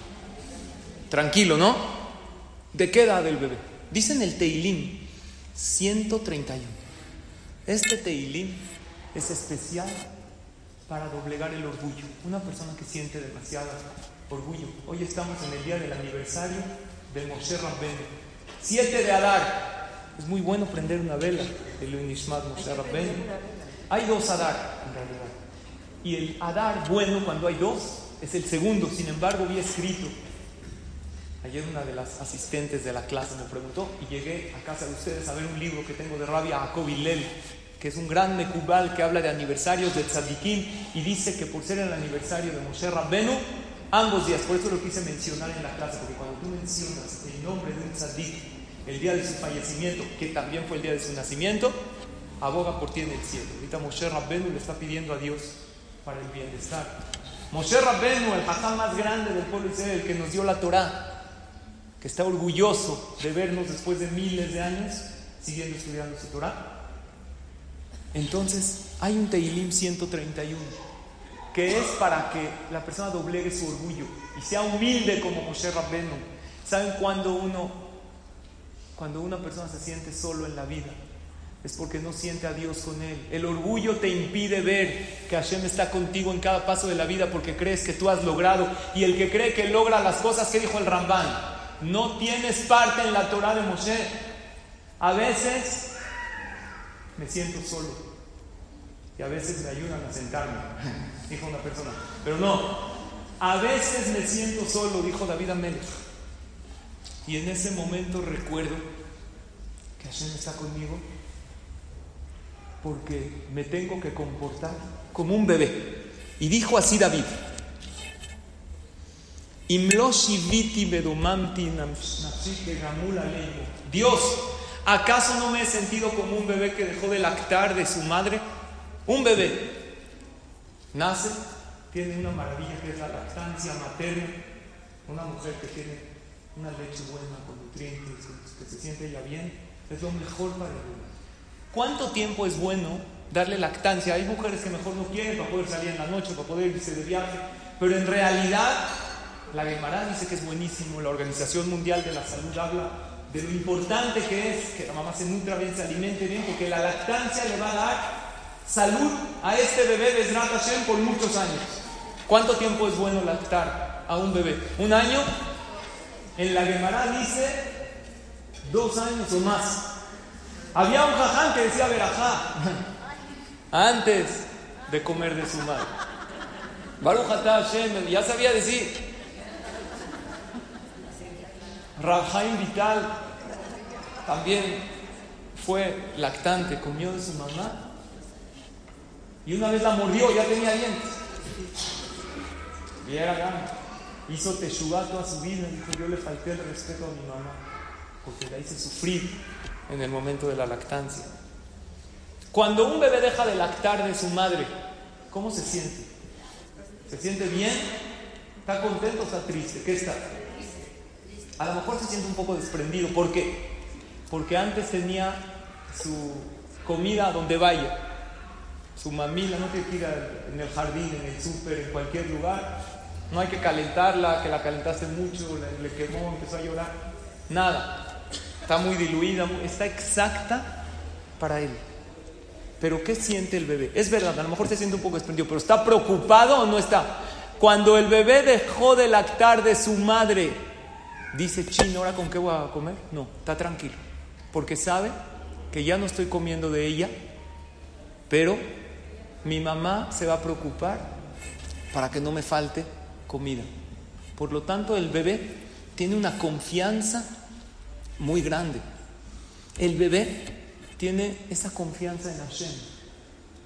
Tranquilo, ¿no? ¿De qué edad el bebé? Dicen el Teilim 131. Este Teilim es especial para doblegar el orgullo. Una persona que siente demasiado orgullo. Hoy estamos en el día del aniversario de Moshe Rabbeinu. 7 de Adar. Es muy bueno prender una vela de Ishmat Moshe Rabbeinu. Hay dos Adar en realidad. Y el Adar bueno cuando hay dos es el segundo, sin embargo, vi escrito. Ayer una de las asistentes de la clase me preguntó y llegué a casa de ustedes a ver un libro que tengo de Rabia Jacob que es un gran mecubal que habla de aniversarios de tzadikim y dice que por ser el aniversario de Moshe Rabbenu, ambos días, por eso lo quise mencionar en la clase, porque cuando tú mencionas el nombre de un tzadik, el día de su fallecimiento, que también fue el día de su nacimiento, aboga por ti en el cielo. Ahorita Moshe Rabbenu le está pidiendo a Dios para el bienestar Moshe Rabbenu, el jajam más grande del pueblo Israel, el que nos dio la Torah, que está orgulloso de vernos después de miles de años siguiendo estudiando su Torah. Entonces, hay un Teilim 131 que es para que la persona doblegue su orgullo y sea humilde como Moshe Rabbenu. ¿Saben cuando uno, cuando una persona se siente solo en la vida? Es porque no siente a Dios con él. El orgullo te impide ver que Hashem está contigo en cada paso de la vida porque crees que tú has logrado. Y el que cree que logra las cosas, que dijo el Rambán? No tienes parte en la Torah de Moshe. A veces me siento solo y a veces me ayudan a sentarme, dijo una persona. Pero no, a veces me siento solo, dijo David Amélez. Y en ese momento recuerdo que Hashem está conmigo porque me tengo que comportar como un bebé. Y dijo así David, Dios, ¿acaso no me he sentido como un bebé que dejó de lactar de su madre? Un bebé nace, tiene una maravilla que es la lactancia materna, una mujer que tiene una leche buena con nutrientes, que se siente ya bien, es lo mejor para el bebé. ¿Cuánto tiempo es bueno darle lactancia? Hay mujeres que mejor no quieren para poder salir en la noche, para poder irse de viaje, pero en realidad la Gemara dice que es buenísimo. La Organización Mundial de la Salud habla de lo importante que es que la mamá se nutra bien, se alimente bien, porque la lactancia le va a dar salud a este bebé de Hashem por muchos años. ¿Cuánto tiempo es bueno lactar a un bebé? ¿Un año? En la Gemara dice dos años o más. Había un jaján que decía verajá antes de comer de su madre. Baruch Hashem, ya sabía decir. Rabjaim Vital también fue lactante, comió de su mamá y una vez la mordió, ya tenía dientes. Y era gana. Hizo teshuva toda su vida y dijo: Yo le falté el respeto a mi mamá porque la hice sufrir en el momento de la lactancia. Cuando un bebé deja de lactar de su madre, ¿cómo se siente? ¿Se siente bien? ¿Está contento o está triste? ¿Qué está? A lo mejor se siente un poco desprendido. ¿Por qué? Porque antes tenía su comida donde vaya. Su mamila, no que ir en el jardín, en el súper, en cualquier lugar. No hay que calentarla, que la calentaste mucho, le, quemó, empezó a llorar. Nada. Está muy diluida, está exacta para él. Pero ¿qué siente el bebé? Es verdad, a lo mejor se siente un poco desprendido, pero ¿está preocupado o no está? Cuando el bebé dejó de lactar de su madre, dice, chino, ¿ahora con qué voy a comer? No, está tranquilo, porque sabe que ya no estoy comiendo de ella, pero mi mamá se va a preocupar para que no me falte comida. Por lo tanto, el bebé tiene una confianza muy grande. El bebé tiene esa confianza en Hashem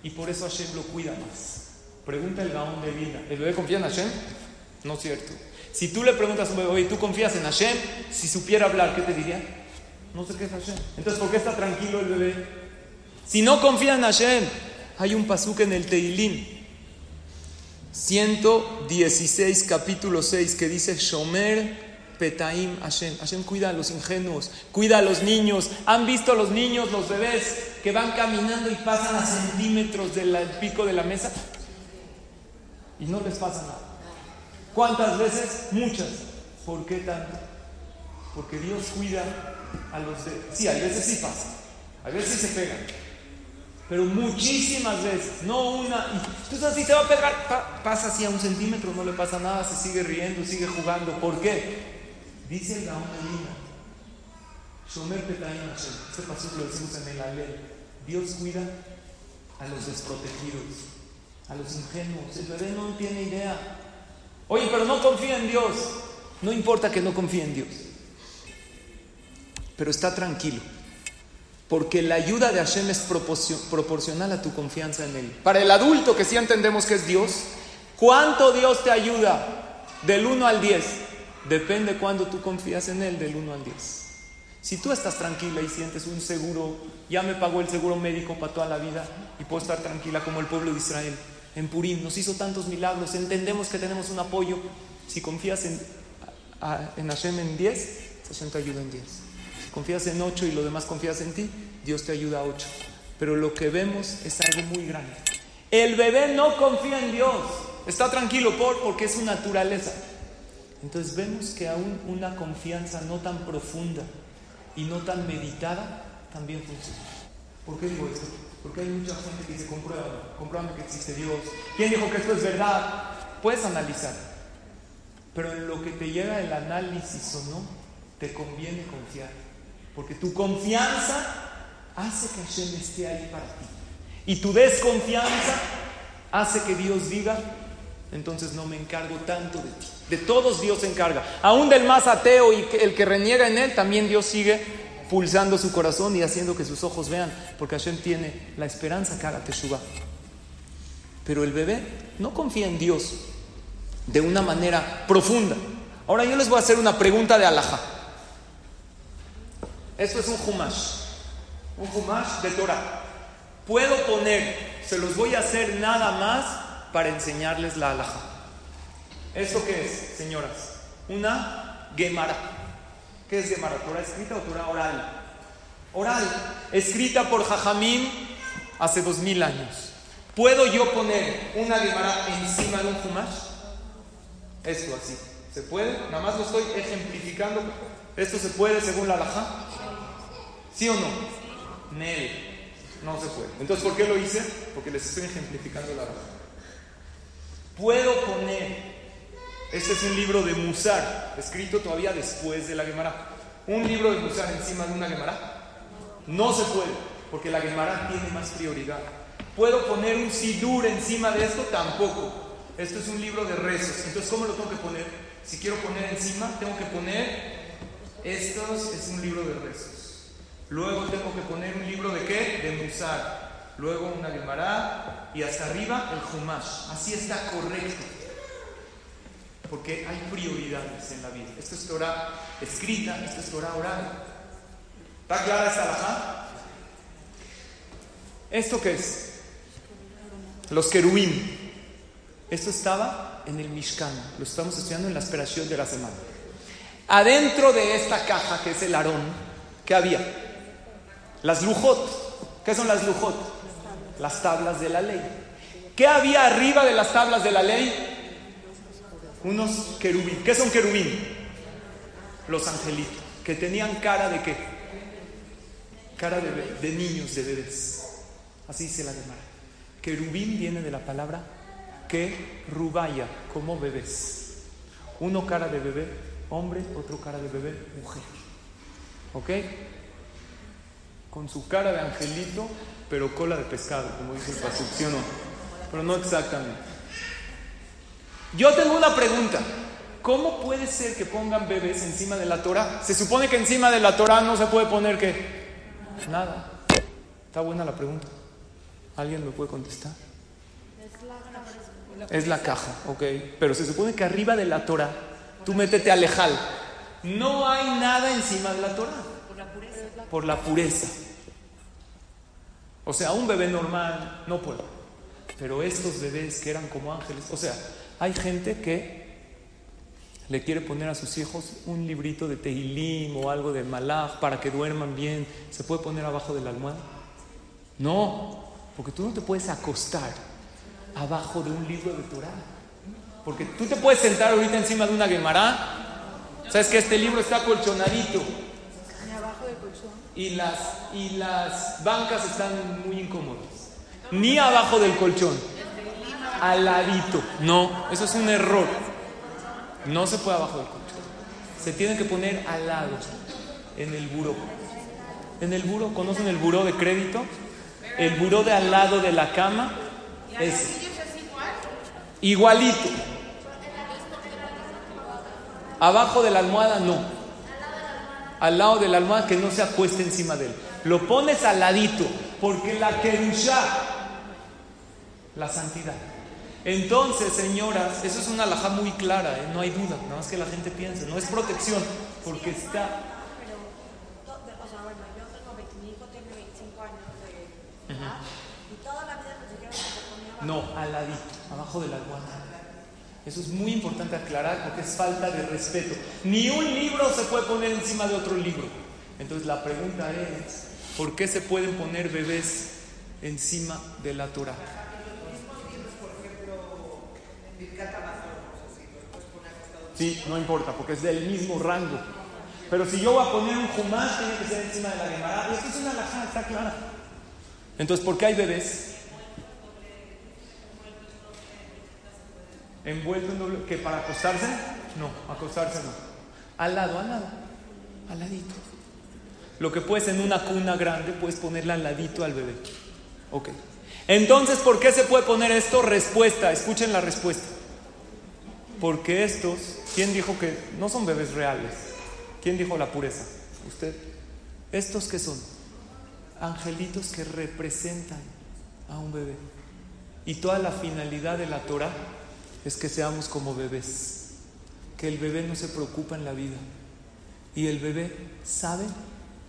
y por eso Hashem lo cuida más. Pregunta el Gaón de vida, ¿el bebé confía en Hashem? No es cierto. Si tú le preguntas a un bebé, oye, ¿tú confías en Hashem? Si supiera hablar, ¿qué te diría? No sé qué es Hashem. Entonces, ¿por qué está tranquilo el bebé? Si no confía en Hashem, hay un pasuk en el Teilim, 116, capítulo 6, que dice Shomer Petaim Hashem. Hashem cuida a los ingenuos, cuida a los niños. ¿Han visto a los niños, los bebés, que van caminando y pasan a centímetros del pico de la mesa? Y no les pasa nada. ¿Cuántas veces? Muchas. ¿Por qué tanto? Porque Dios cuida a los de... Sí, a veces sí pasa. A veces se pegan. Pero muchísimas veces, no una. Sabes, si te va a pegar, pasa así a un centímetro, no le pasa nada, se sigue riendo, sigue jugando. ¿Por qué? Dice el Gaón de Shomer Petayim Hashem, este paso lo decimos en el Ale, Dios cuida a los desprotegidos, a los ingenuos. El bebé no tiene idea. Oye, pero no confía en Dios. No importa que no confíe en Dios. Pero está tranquilo. Porque la ayuda de Hashem es proporcional a tu confianza en Él. Para el adulto que sí entendemos que es Dios, ¿cuánto Dios te ayuda? Del 1 al 10. Depende cuando tú confías en Él del 1 al 10. Si tú estás tranquila y sientes un seguro, ya me pagó el seguro médico para toda la vida y puedo estar tranquila como el pueblo de Israel. En Purim nos hizo tantos milagros, entendemos que tenemos un apoyo. Si confías en, en Hashem en 10, Hashem te ayuda en 10. Si confías en 8 y lo demás confías en ti, Dios te ayuda a 8. Pero lo que vemos es algo muy grande. El bebé no confía en Dios. Está tranquilo por porque es su naturaleza. Entonces vemos que aún una confianza no tan profunda y no tan meditada también funciona. ¿Por qué digo esto? Porque hay mucha gente que dice, comprueba, comprueba que existe Dios. ¿Quién dijo que esto es verdad? Puedes analizar. Pero en lo que te llega el análisis o no, te conviene confiar. Porque tu confianza hace que Hashem esté ahí para ti. Y tu desconfianza hace que Dios diga, entonces no me encargo tanto de ti. De todos Dios se encarga. Aún del más ateo y el que reniega en él, también Dios sigue pulsando su corazón y haciendo que sus ojos vean, porque Hashem tiene la esperanza que haga Teshuvah. Pero el bebé no confía en Dios de una manera profunda. Ahora yo les voy a hacer una pregunta de alhaja. Esto es un humash, un humash de Torah. Puedo poner, se los voy a hacer nada más para enseñarles la alhaja. ¿Eso qué es, señoras? Una Gemara. ¿Qué es Gemara? ¿Torah escrita o Torah oral? Oral, escrita por Jajamín hace dos mil años. ¿Puedo yo poner una Gemara encima de un Humash? Esto así. ¿Se puede? Nada más lo estoy ejemplificando. ¿Esto se puede según la alhaja? ¿Sí o no? Nel. No se puede. Entonces, ¿por qué lo hice? Porque les estoy ejemplificando la alhaja puedo poner, este es un libro de Musar, escrito todavía después de la Gemara, un libro de Musar encima de una Gemara. No se puede, porque la Gemara tiene más prioridad. ¿Puedo poner un Sidur encima de esto? Tampoco. Esto es un libro de rezos. Entonces, ¿cómo lo tengo que poner? Si quiero poner encima, tengo que poner, esto es un libro de rezos. Luego tengo que poner un libro de qué? De Musar luego una Gemara y hasta arriba el Jumash. Así está correcto. Porque hay prioridades en la vida. Esto es Torah escrita, esto es Torah oral. ¿Está clara esta alhaja? ¿Esto qué es? Los querubín. Esto estaba en el Mishkan. Lo estamos estudiando en la esperación de la semana. Adentro de esta caja, que es el Aarón, ¿qué había? Las lujot. ¿Qué son las lujot? Las tablas de la ley. ¿Qué había arriba de las tablas de la ley? Unos querubín. ¿Qué son querubín? Los angelitos. Que tenían cara de qué? Cara de, de niños, de bebés. Así dice la Gemara. Querubín viene de la palabra que rubaya, como bebés. Uno cara de bebé, hombre, otro cara de bebé, mujer. ¿Ok? Con su cara de angelito, pero cola de pescado, como dice el pasuk, ¿sí o no? Pero no exactamente. Yo tengo una pregunta. ¿Cómo puede ser que pongan bebés encima de la Torah? Se supone que encima de la Torah no se puede poner que nada. Está buena la pregunta. ¿Alguien me puede contestar? Es la caja, ok. Pero se supone que arriba de la Torah, tú métete a lejal. No hay nada encima de la Torah. Por la pureza. Por la pureza. O sea, un bebé normal no puede. Pero estos bebés que eran como ángeles, o sea, hay gente que le quiere poner a sus hijos un librito de Tehilim o algo de Malach para que duerman bien. ¿Se puede poner abajo de la almohada? No, porque tú no te puedes acostar abajo de un libro de Torah. Porque tú te puedes sentar ahorita encima de una Gemara. Sabes que este libro está colchonadito. Y las, y las bancas están muy incómodas. Ni abajo del colchón. Al ladito. No, eso es un error. No se puede abajo del colchón. Se tiene que poner al lado. En el buró. En el buró, ¿conocen el buró de crédito? El buró de al lado de la cama es igualito. Abajo de la almohada no. Al lado de la almohada que no se acueste encima de él. Lo pones al ladito, porque la querusha, la santidad. Entonces, señoras, eso es una alhaja muy clara, ¿eh? no hay duda, nada más que la gente piense, no es protección, porque está No, al ladito, abajo de la almohada. Eso es muy importante aclarar porque es falta de respeto. Ni un libro se puede poner encima de otro libro. Entonces la pregunta es, ¿por qué se pueden poner bebés encima de la Torah? Sí, no importa, porque es del mismo rango. Pero si yo voy a poner un jumás, tiene que ser encima de la Gemara. Esto es una lajada, está clara. Entonces, ¿por qué hay bebés? envuelto en doble, que para acostarse, no, acostarse no. Al lado, al lado, al ladito. Lo que puedes en una cuna grande, puedes ponerla al ladito al bebé. Ok. Entonces, ¿por qué se puede poner esto? Respuesta, escuchen la respuesta. Porque estos, ¿quién dijo que no son bebés reales? ¿Quién dijo la pureza? Usted. ¿Estos qué son? Angelitos que representan a un bebé. Y toda la finalidad de la Torah es que seamos como bebés, que el bebé no se preocupa en la vida y el bebé sabe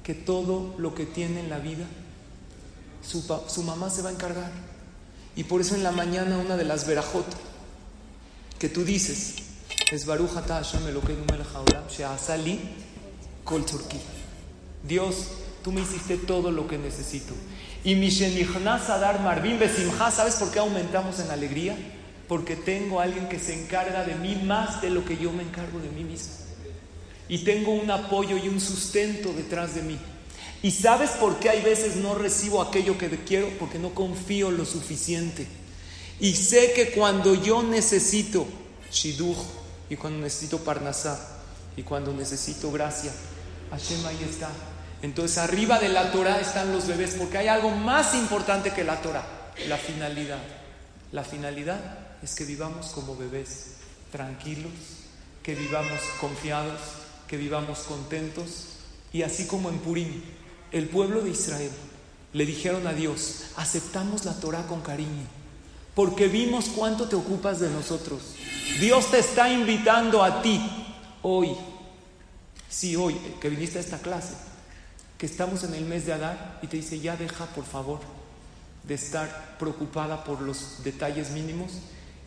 que todo lo que tiene en la vida, su, mamá se va a encargar. Y por eso en la mañana una de las verajot que tú dices es Baruch Kol Dios, tú me hiciste todo lo que necesito. Y mi Adar Marvin Besimha, ¿sabes por qué aumentamos en alegría? porque tengo a alguien que se encarga de mí más de lo que yo me encargo de mí mismo. Y tengo un apoyo y un sustento detrás de mí. ¿Y sabes por qué hay veces no recibo aquello que quiero? Porque no confío lo suficiente. Y sé que cuando yo necesito shidduch, y cuando necesito parnasá, y cuando necesito gracia, Hashem ahí está. Entonces arriba de la Torah están los bebés, porque hay algo más importante que la Torah, la finalidad. La finalidad es que vivamos como bebés, tranquilos, que vivamos confiados, que vivamos contentos. Y así como en Purim, el pueblo de Israel le dijeron a Dios, aceptamos la Torah con cariño, porque vimos cuánto te ocupas de nosotros. Dios te está invitando a ti hoy, sí, hoy que viniste a esta clase, que estamos en el mes de Adar y te dice, ya deja por favor de estar preocupada por los detalles mínimos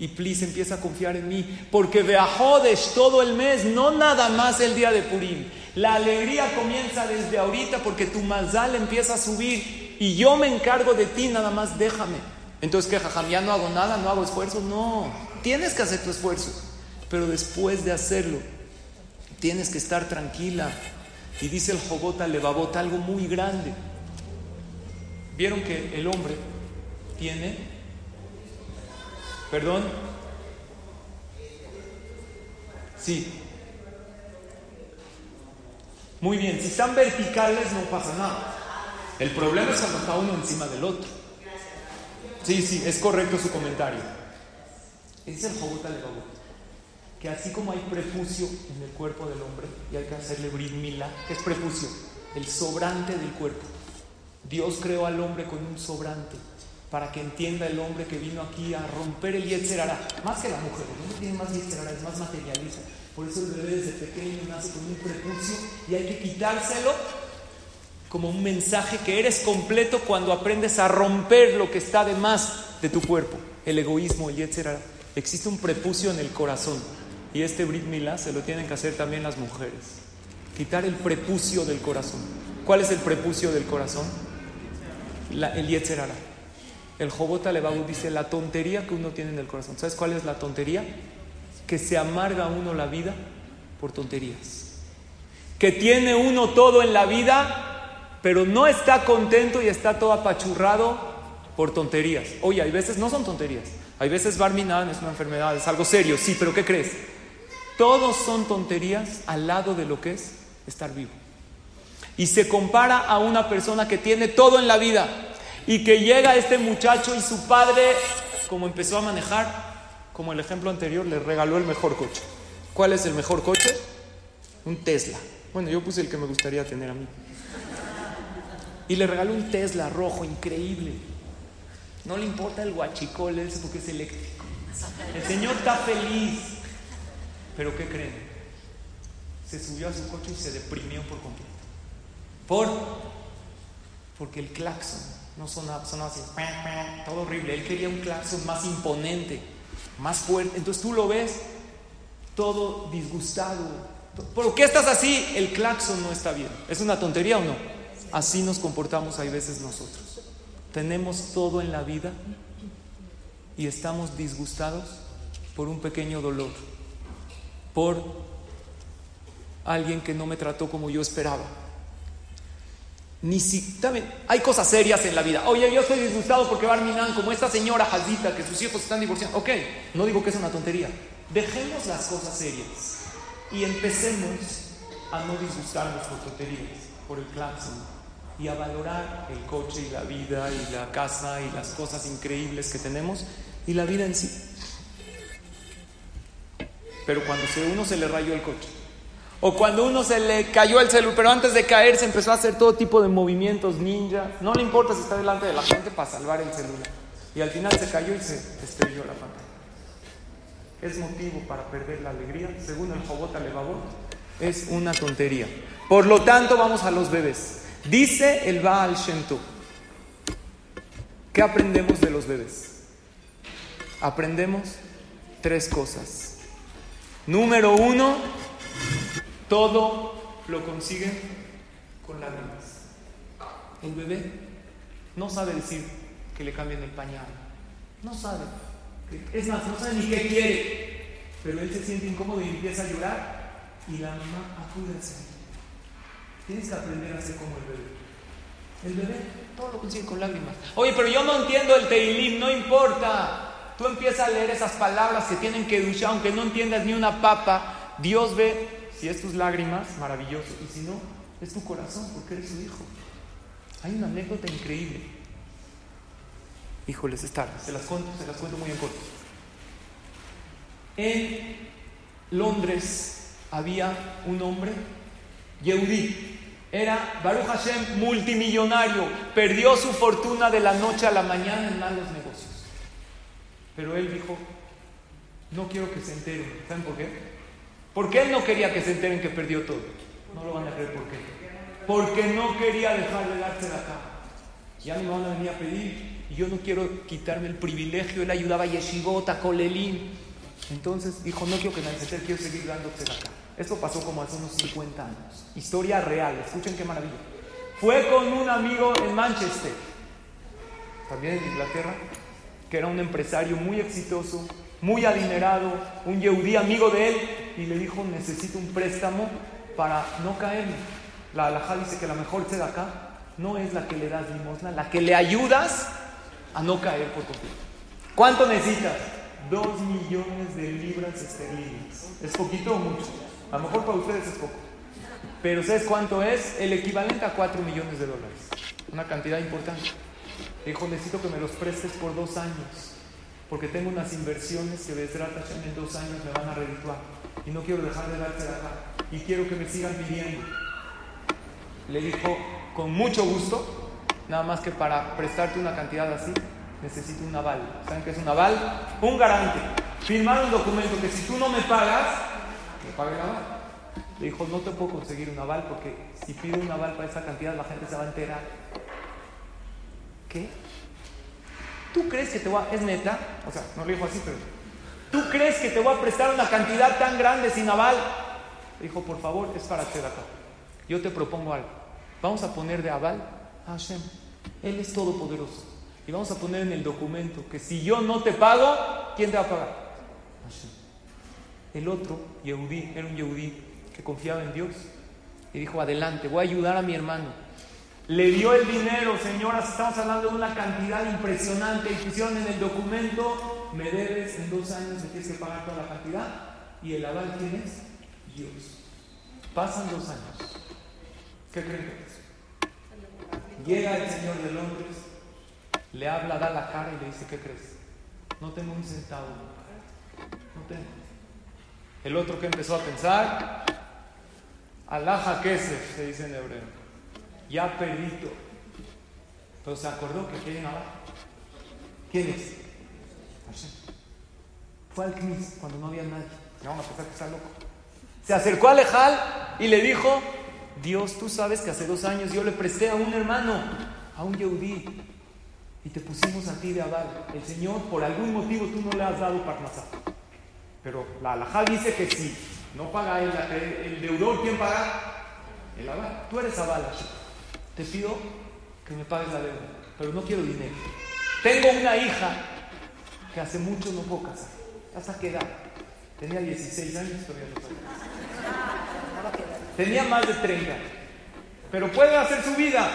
y please empieza a confiar en mí, porque Beajodesh todo el mes, no nada más el día de Purim. La alegría comienza desde ahorita porque tu mazal empieza a subir y yo me encargo de ti, nada más déjame. Entonces, ¿qué, jajam? ¿Ya no hago nada? ¿No hago esfuerzo? No, tienes que hacer tu esfuerzo, pero después de hacerlo, tienes que estar tranquila. Y dice el Jobota Levabota algo muy grande. Vieron que el hombre tiene ¿Perdón? Sí. Muy bien, si están verticales no pasa nada. El problema es cuando está uno encima del otro. Sí, sí, es correcto su comentario. Es el Jobot que así como hay prepucio en el cuerpo del hombre y hay que hacerle brit mila, ¿qué es prepucio? El sobrante del cuerpo. Dios creó al hombre con un sobrante para que entienda el hombre que vino aquí a romper el Yetzerara. Más que la mujer, el hombre tiene más Yetzerara, es más materialista. Por eso el bebé desde pequeño nace con un prepucio y hay que quitárselo como un mensaje que eres completo cuando aprendes a romper lo que está de más de tu cuerpo, el egoísmo, el Yetzerara. Existe un prepucio en el corazón y este Brit Milá se lo tienen que hacer también las mujeres. Quitar el prepucio del corazón. ¿Cuál es el prepucio del corazón? La, el Yetzerara. El Jobot Alebaú dice la tontería que uno tiene en el corazón. ¿Sabes cuál es la tontería? Que se amarga uno la vida por tonterías. Que tiene uno todo en la vida, pero no está contento y está todo apachurrado por tonterías. Oye, hay veces no son tonterías. Hay veces Barminan es una enfermedad, es algo serio, sí, pero ¿qué crees? Todos son tonterías al lado de lo que es estar vivo. Y se compara a una persona que tiene todo en la vida, y que llega este muchacho y su padre, como empezó a manejar, como el ejemplo anterior, le regaló el mejor coche. ¿Cuál es el mejor coche? Un Tesla. Bueno, yo puse el que me gustaría tener a mí. Y le regaló un Tesla rojo, increíble. No le importa el guachicol ese porque es eléctrico. El señor está feliz. Pero ¿qué creen? Se subió a su coche y se deprimió por completo. ¿Por? Porque el claxon no sonaba, sonaba así, todo horrible. Él quería un claxon más imponente, más fuerte. Entonces tú lo ves todo disgustado. ¿Por qué estás así? El claxon no está bien. ¿Es una tontería o no? Así nos comportamos hay veces nosotros. Tenemos todo en la vida y estamos disgustados por un pequeño dolor, por alguien que no me trató como yo esperaba ni si, también, hay cosas serias en la vida. Oye, yo estoy disgustado porque Barminan, como esta señora Jazita, que sus hijos están divorciando. Ok, no digo que es una tontería. Dejemos las cosas serias y empecemos a no disgustarnos por tonterías, por el claxon, y a valorar el coche y la vida y la casa y las cosas increíbles que tenemos y la vida en sí. Pero cuando uno se le rayó el coche, o cuando uno se le cayó el celular, pero antes de caer se empezó a hacer todo tipo de movimientos ninja. No le importa si está delante de la gente para salvar el celular. Y al final se cayó y se estrelló la pantalla. Es motivo para perder la alegría, según el Jobot Alevabot, es una tontería. Por lo tanto, vamos a los bebés. Dice el Baal Shem ¿Qué aprendemos de los bebés? Aprendemos tres cosas. Número uno, todo lo consigue con lágrimas. El bebé no sabe decir que le cambien el pañal. No sabe. Es más, no sabe ni qué quiere. Pero él se siente incómodo y empieza a llorar. Y la mamá acude a ser. Tienes que aprender a ser como el bebé. El bebé todo lo consigue con lágrimas. Oye, pero yo no entiendo el teilim, no importa. Tú empiezas a leer esas palabras que tienen que duchar, aunque no entiendas ni una papa. Dios ve si es tus lágrimas, maravilloso. Y si no, es tu corazón, porque eres su hijo. Hay una anécdota increíble. Híjoles, es tarde, se las cuento, se las cuento muy en corto. En Londres había un hombre, Yehudi, era Baruch Hashem multimillonario, perdió su fortuna de la noche a la mañana en malos negocios. Pero él dijo, no quiero que se enteren. ¿Saben por qué? Porque él no quería que se enteren que perdió todo. No lo van a creer por qué. Porque no quería dejar de darse la cara. Ya me van a a pedir. y yo no quiero quitarme el privilegio. Él ayudaba a Yeshivot, a Kolelín. Entonces dijo, no quiero que nadie se quiero seguir dando acá. Esto pasó como hace unos 50 años. Historia real, escuchen qué maravilla. Fue con un amigo en Manchester, también en Inglaterra, que era un empresario muy exitoso, muy adinerado, un yehudí amigo de él, y le dijo, necesito un préstamo para no caerme. La alhaja dice que la mejor acá no es la que le das limosna, la que le ayudas a no caer por completo. ¿Cuánto necesitas? Dos millones de libras esterlinas. ¿Es poquito o mucho? A lo mejor para ustedes es poco. Pero ¿sabes cuánto es? El equivalente a cuatro millones de dólares. Una cantidad importante. Dijo, necesito que me los prestes por dos años. Porque tengo unas inversiones que desde en dos años me van a redituar. Y no quiero dejar de darte acá. Y quiero que me sigan pidiendo. Le dijo, con mucho gusto, nada más que para prestarte una cantidad así, necesito un aval. ¿Saben qué es un aval? Un garante. Firmar un documento que si tú no me pagas, me pague el aval. Le dijo, no te puedo conseguir un aval porque si pido un aval para esa cantidad, la gente se va a enterar. ¿Qué? ¿Tú crees que te voy a... Es neta, o sea, no lo dijo así, pero... ¿Tú crees que te voy a prestar una cantidad tan grande sin aval? Dijo, por favor, es para acá. Yo te propongo algo. Vamos a poner de aval a Hashem. Él es todopoderoso. Y vamos a poner en el documento que si yo no te pago, ¿quién te va a pagar? Hashem. El otro, Yehudí, era un Yehudí que confiaba en Dios. Y dijo, adelante, voy a ayudar a mi hermano. Le dio el dinero, señoras, estamos hablando de una cantidad impresionante. Y pusieron en el documento, me debes en dos años, me tienes que pagar toda la cantidad. ¿Y el aval quién es? Dios. Pasan dos años. ¿Qué creen que es? Llega el señor de Londres, le habla, da la cara y le dice, ¿qué crees? No tengo un centavo. No tengo. El otro que empezó a pensar, Alaja Kesef, se dice en hebreo. Ya perdido. Pero se acordó que quién ahora. ¿Quién es? Fue al cuando no había nadie. Le vamos a pensar que está loco. Se acercó a Lejal y le dijo, Dios, tú sabes que hace dos años yo le presté a un hermano, a un Yehudí, y te pusimos a ti de aval. El Señor, por algún motivo, tú no le has dado parnasá. Pero la alajá dice que si no paga el, el, deudor, ¿quién paga? El aval. Tú eres aval, Te pido que me pagues la deuda, pero no quiero dinero. Tengo una hija que hace mucho no puedo casar. ¿Hasta qué edad? Tenía 16 años, todavía no Tenía más de 30. Pero puede hacer su vida.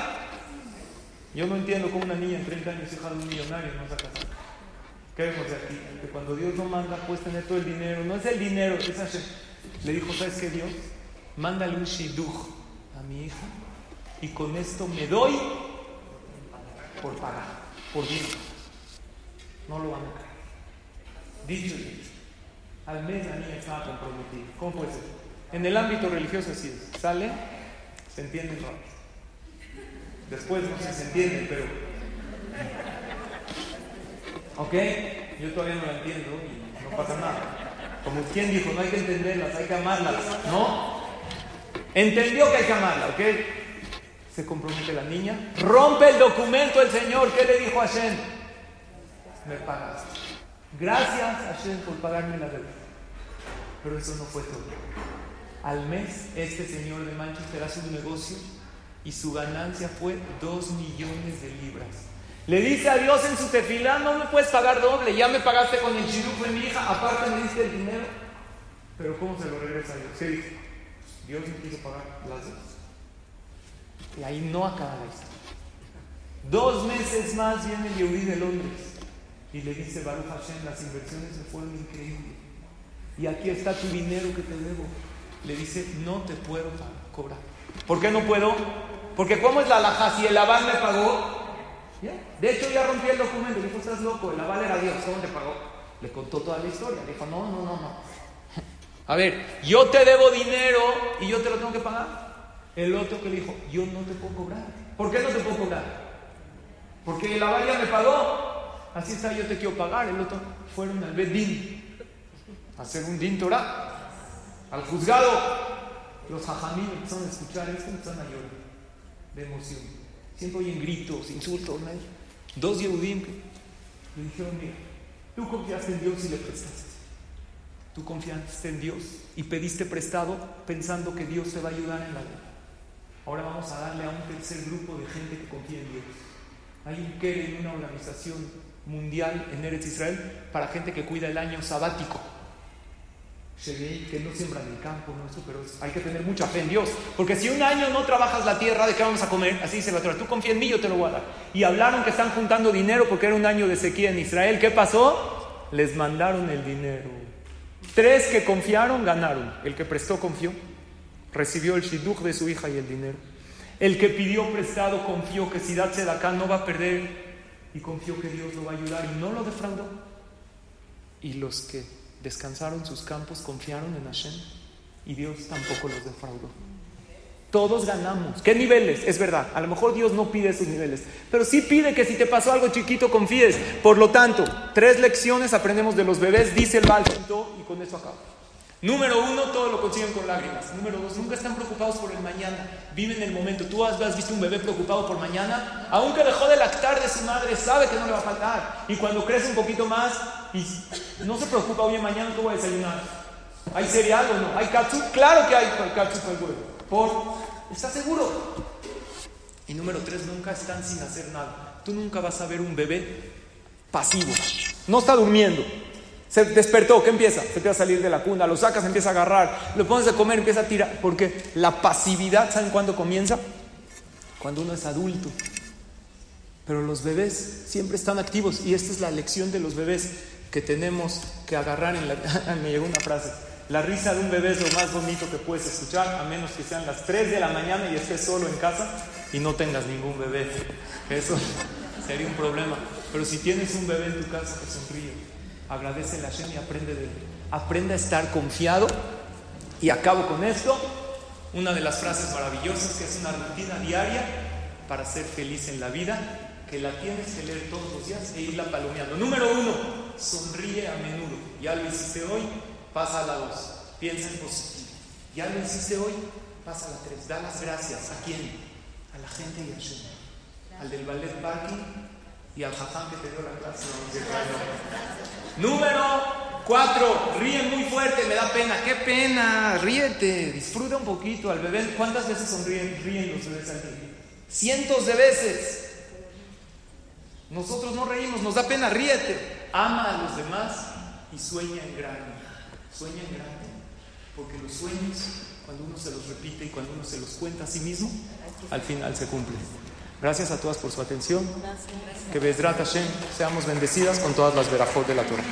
Yo no entiendo cómo una niña en 30 años, hija de un millonario, no se ha casado. ¿Qué vemos de aquí? Que cuando Dios no manda, puedes tener todo el dinero. No es el dinero, es Hashem. Le dijo, ¿sabes qué, Dios? Mándale un shidduch a mi hija y con esto me doy por pagar, por dinero. No lo van a creer. Dicho y Al mes la niña estaba comprometida. ¿Cómo puede ser? En el ámbito religioso así es. Sale, se entiende rápido. Después no sé si se entiende, pero. ¿Ok? Yo todavía no la entiendo y no pasa nada. Como quien dijo, no hay que entenderlas, hay que amarlas. ¿No? Entendió que hay que amarla, ¿ok? Se compromete la niña. Rompe el documento el Señor. ¿Qué le dijo a Hashem? Me pagas. Gracias Hashem por pagarme la deuda. Pero eso no fue todo. Al mes, este señor de Manchester hace un negocio y su ganancia fue dos millones de libras. Le dice a Dios en su tefilá, no me puedes pagar doble, ya me pagaste con el chirujo de mi hija, aparte me diste el dinero. Pero ¿cómo se lo regresa a Dios? ¿Qué dice? Dios me quiso pagar las dos. Y ahí no acaba la historia. Dos meses más viene el Yehudi de Londres y le dice Baruch Hashem, las inversiones se fueron increíbles. Y aquí está tu dinero que te debo le dice, no te puedo cobrar. ¿Por qué no puedo? Porque ¿cómo es la alhaja? Si el aval me pagó, de hecho ya rompí el documento, dijo, estás loco, el aval era Dios, ¿cómo te pagó? Le contó toda la historia, le dijo, no, no, no, no. A ver, yo te debo dinero y yo te lo tengo que pagar. El otro que le dijo, yo no te puedo cobrar. ¿Por qué no te puedo cobrar? Porque el aval ya me pagó. Así está, yo te quiero pagar. El otro fueron al Bedín a hacer un din Torah al juzgado. Los jajamín empezaron a escuchar esto, empezaron a llorar de emoción. Siempre oyen gritos, insultos. Dos Yehudim le dijeron, mira, tú confiaste en Dios y le prestaste. Tú confiaste en Dios y pediste prestado pensando que Dios te va a ayudar en la vida. Ahora vamos a darle a un tercer grupo de gente que confía en Dios. Hay un que en una organización mundial en Eretz Israel para gente que cuida el año sabático que no siembran el campo, no pero hay que tener mucha fe en Dios. Porque si un año no trabajas la tierra, ¿de qué vamos a comer? Así dice la Torah, tú confía en mí, yo te lo voy a dar. Y hablaron que están juntando dinero porque era un año de sequía en Israel. ¿Qué pasó? Les mandaron el dinero. Tres que confiaron ganaron. El que prestó confió, recibió el shidduch de su hija y el dinero. El que pidió prestado confió que si de acá no va a perder y confió que Dios lo va a ayudar y no lo defraudó. Y los que descansaron sus campos, confiaron en Hashem y Dios tampoco los defraudó. Todos ganamos. ¿Qué niveles? Es verdad, a lo mejor Dios no pide esos niveles, pero sí pide que si te pasó algo chiquito confíes. Por lo tanto, tres lecciones aprendemos de los bebés, dice el Baal y con eso acabo. Número uno, todo lo consiguen con lágrimas. Número dos, nunca están preocupados por el mañana. Viven el momento. Tú has, visto un bebé preocupado por mañana, aunque dejó de lactar de su madre, sabe que no le va a faltar. Y cuando crece un poquito más, no se preocupa, oye, mañana tú voy a desayunar. ¿Hay cereal o no? ¿Hay katsu? Claro que hay katsu para el huevo. Por, ¿estás seguro? Y número tres, nunca están sin hacer nada. Tú nunca vas a ver un bebé pasivo. No está durmiendo. Se despertó, ¿qué empieza? Se empieza a salir de la cuna, lo sacas, empieza a agarrar, lo pones a comer, empieza a tirar. Porque la pasividad, ¿saben cuándo comienza? Cuando uno es adulto. Pero los bebés siempre están activos y esta es la lección de los bebés que tenemos que agarrar en la... Me llegó una frase. La risa de un bebé es lo más bonito que puedes escuchar, a menos que sean las 3 de la mañana y estés solo en casa y no tengas ningún bebé. Eso sería un problema. Pero si tienes un bebé en tu casa que sonríe, agradece a Hashem y aprende de él. Aprende a estar confiado. Y acabo con esto, una de las frases maravillosas que es una rutina diaria para ser feliz en la vida, que la tienes que leer todos los días e irla palomeando. Número uno, sonríe a menudo. Ya lo hiciste hoy, pasa a la dos. Piensa en positivo. Ya lo hiciste hoy, pasa a la tres. Da las gracias. ¿A quién? A la gente y a Hashem. Al del ballet parking y al que te dio la clase. Número cuatro, ríe muy fuerte, me da pena. ¡Qué pena! Ríete, disfruta un poquito al bebé. ¿Cuántas veces sonríen ríen los bebés aquí? Cientos de veces. Nosotros no reímos, nos da pena, ríete. Ama a los demás y sueña en grande. Sueña en grande. Porque los sueños, cuando uno se los repite y cuando uno se los cuenta a sí mismo, al final se cumplen. Gracias a todas por su atención. Que Bezrat Hashem seamos bendecidas con todas las verajot de la Torah.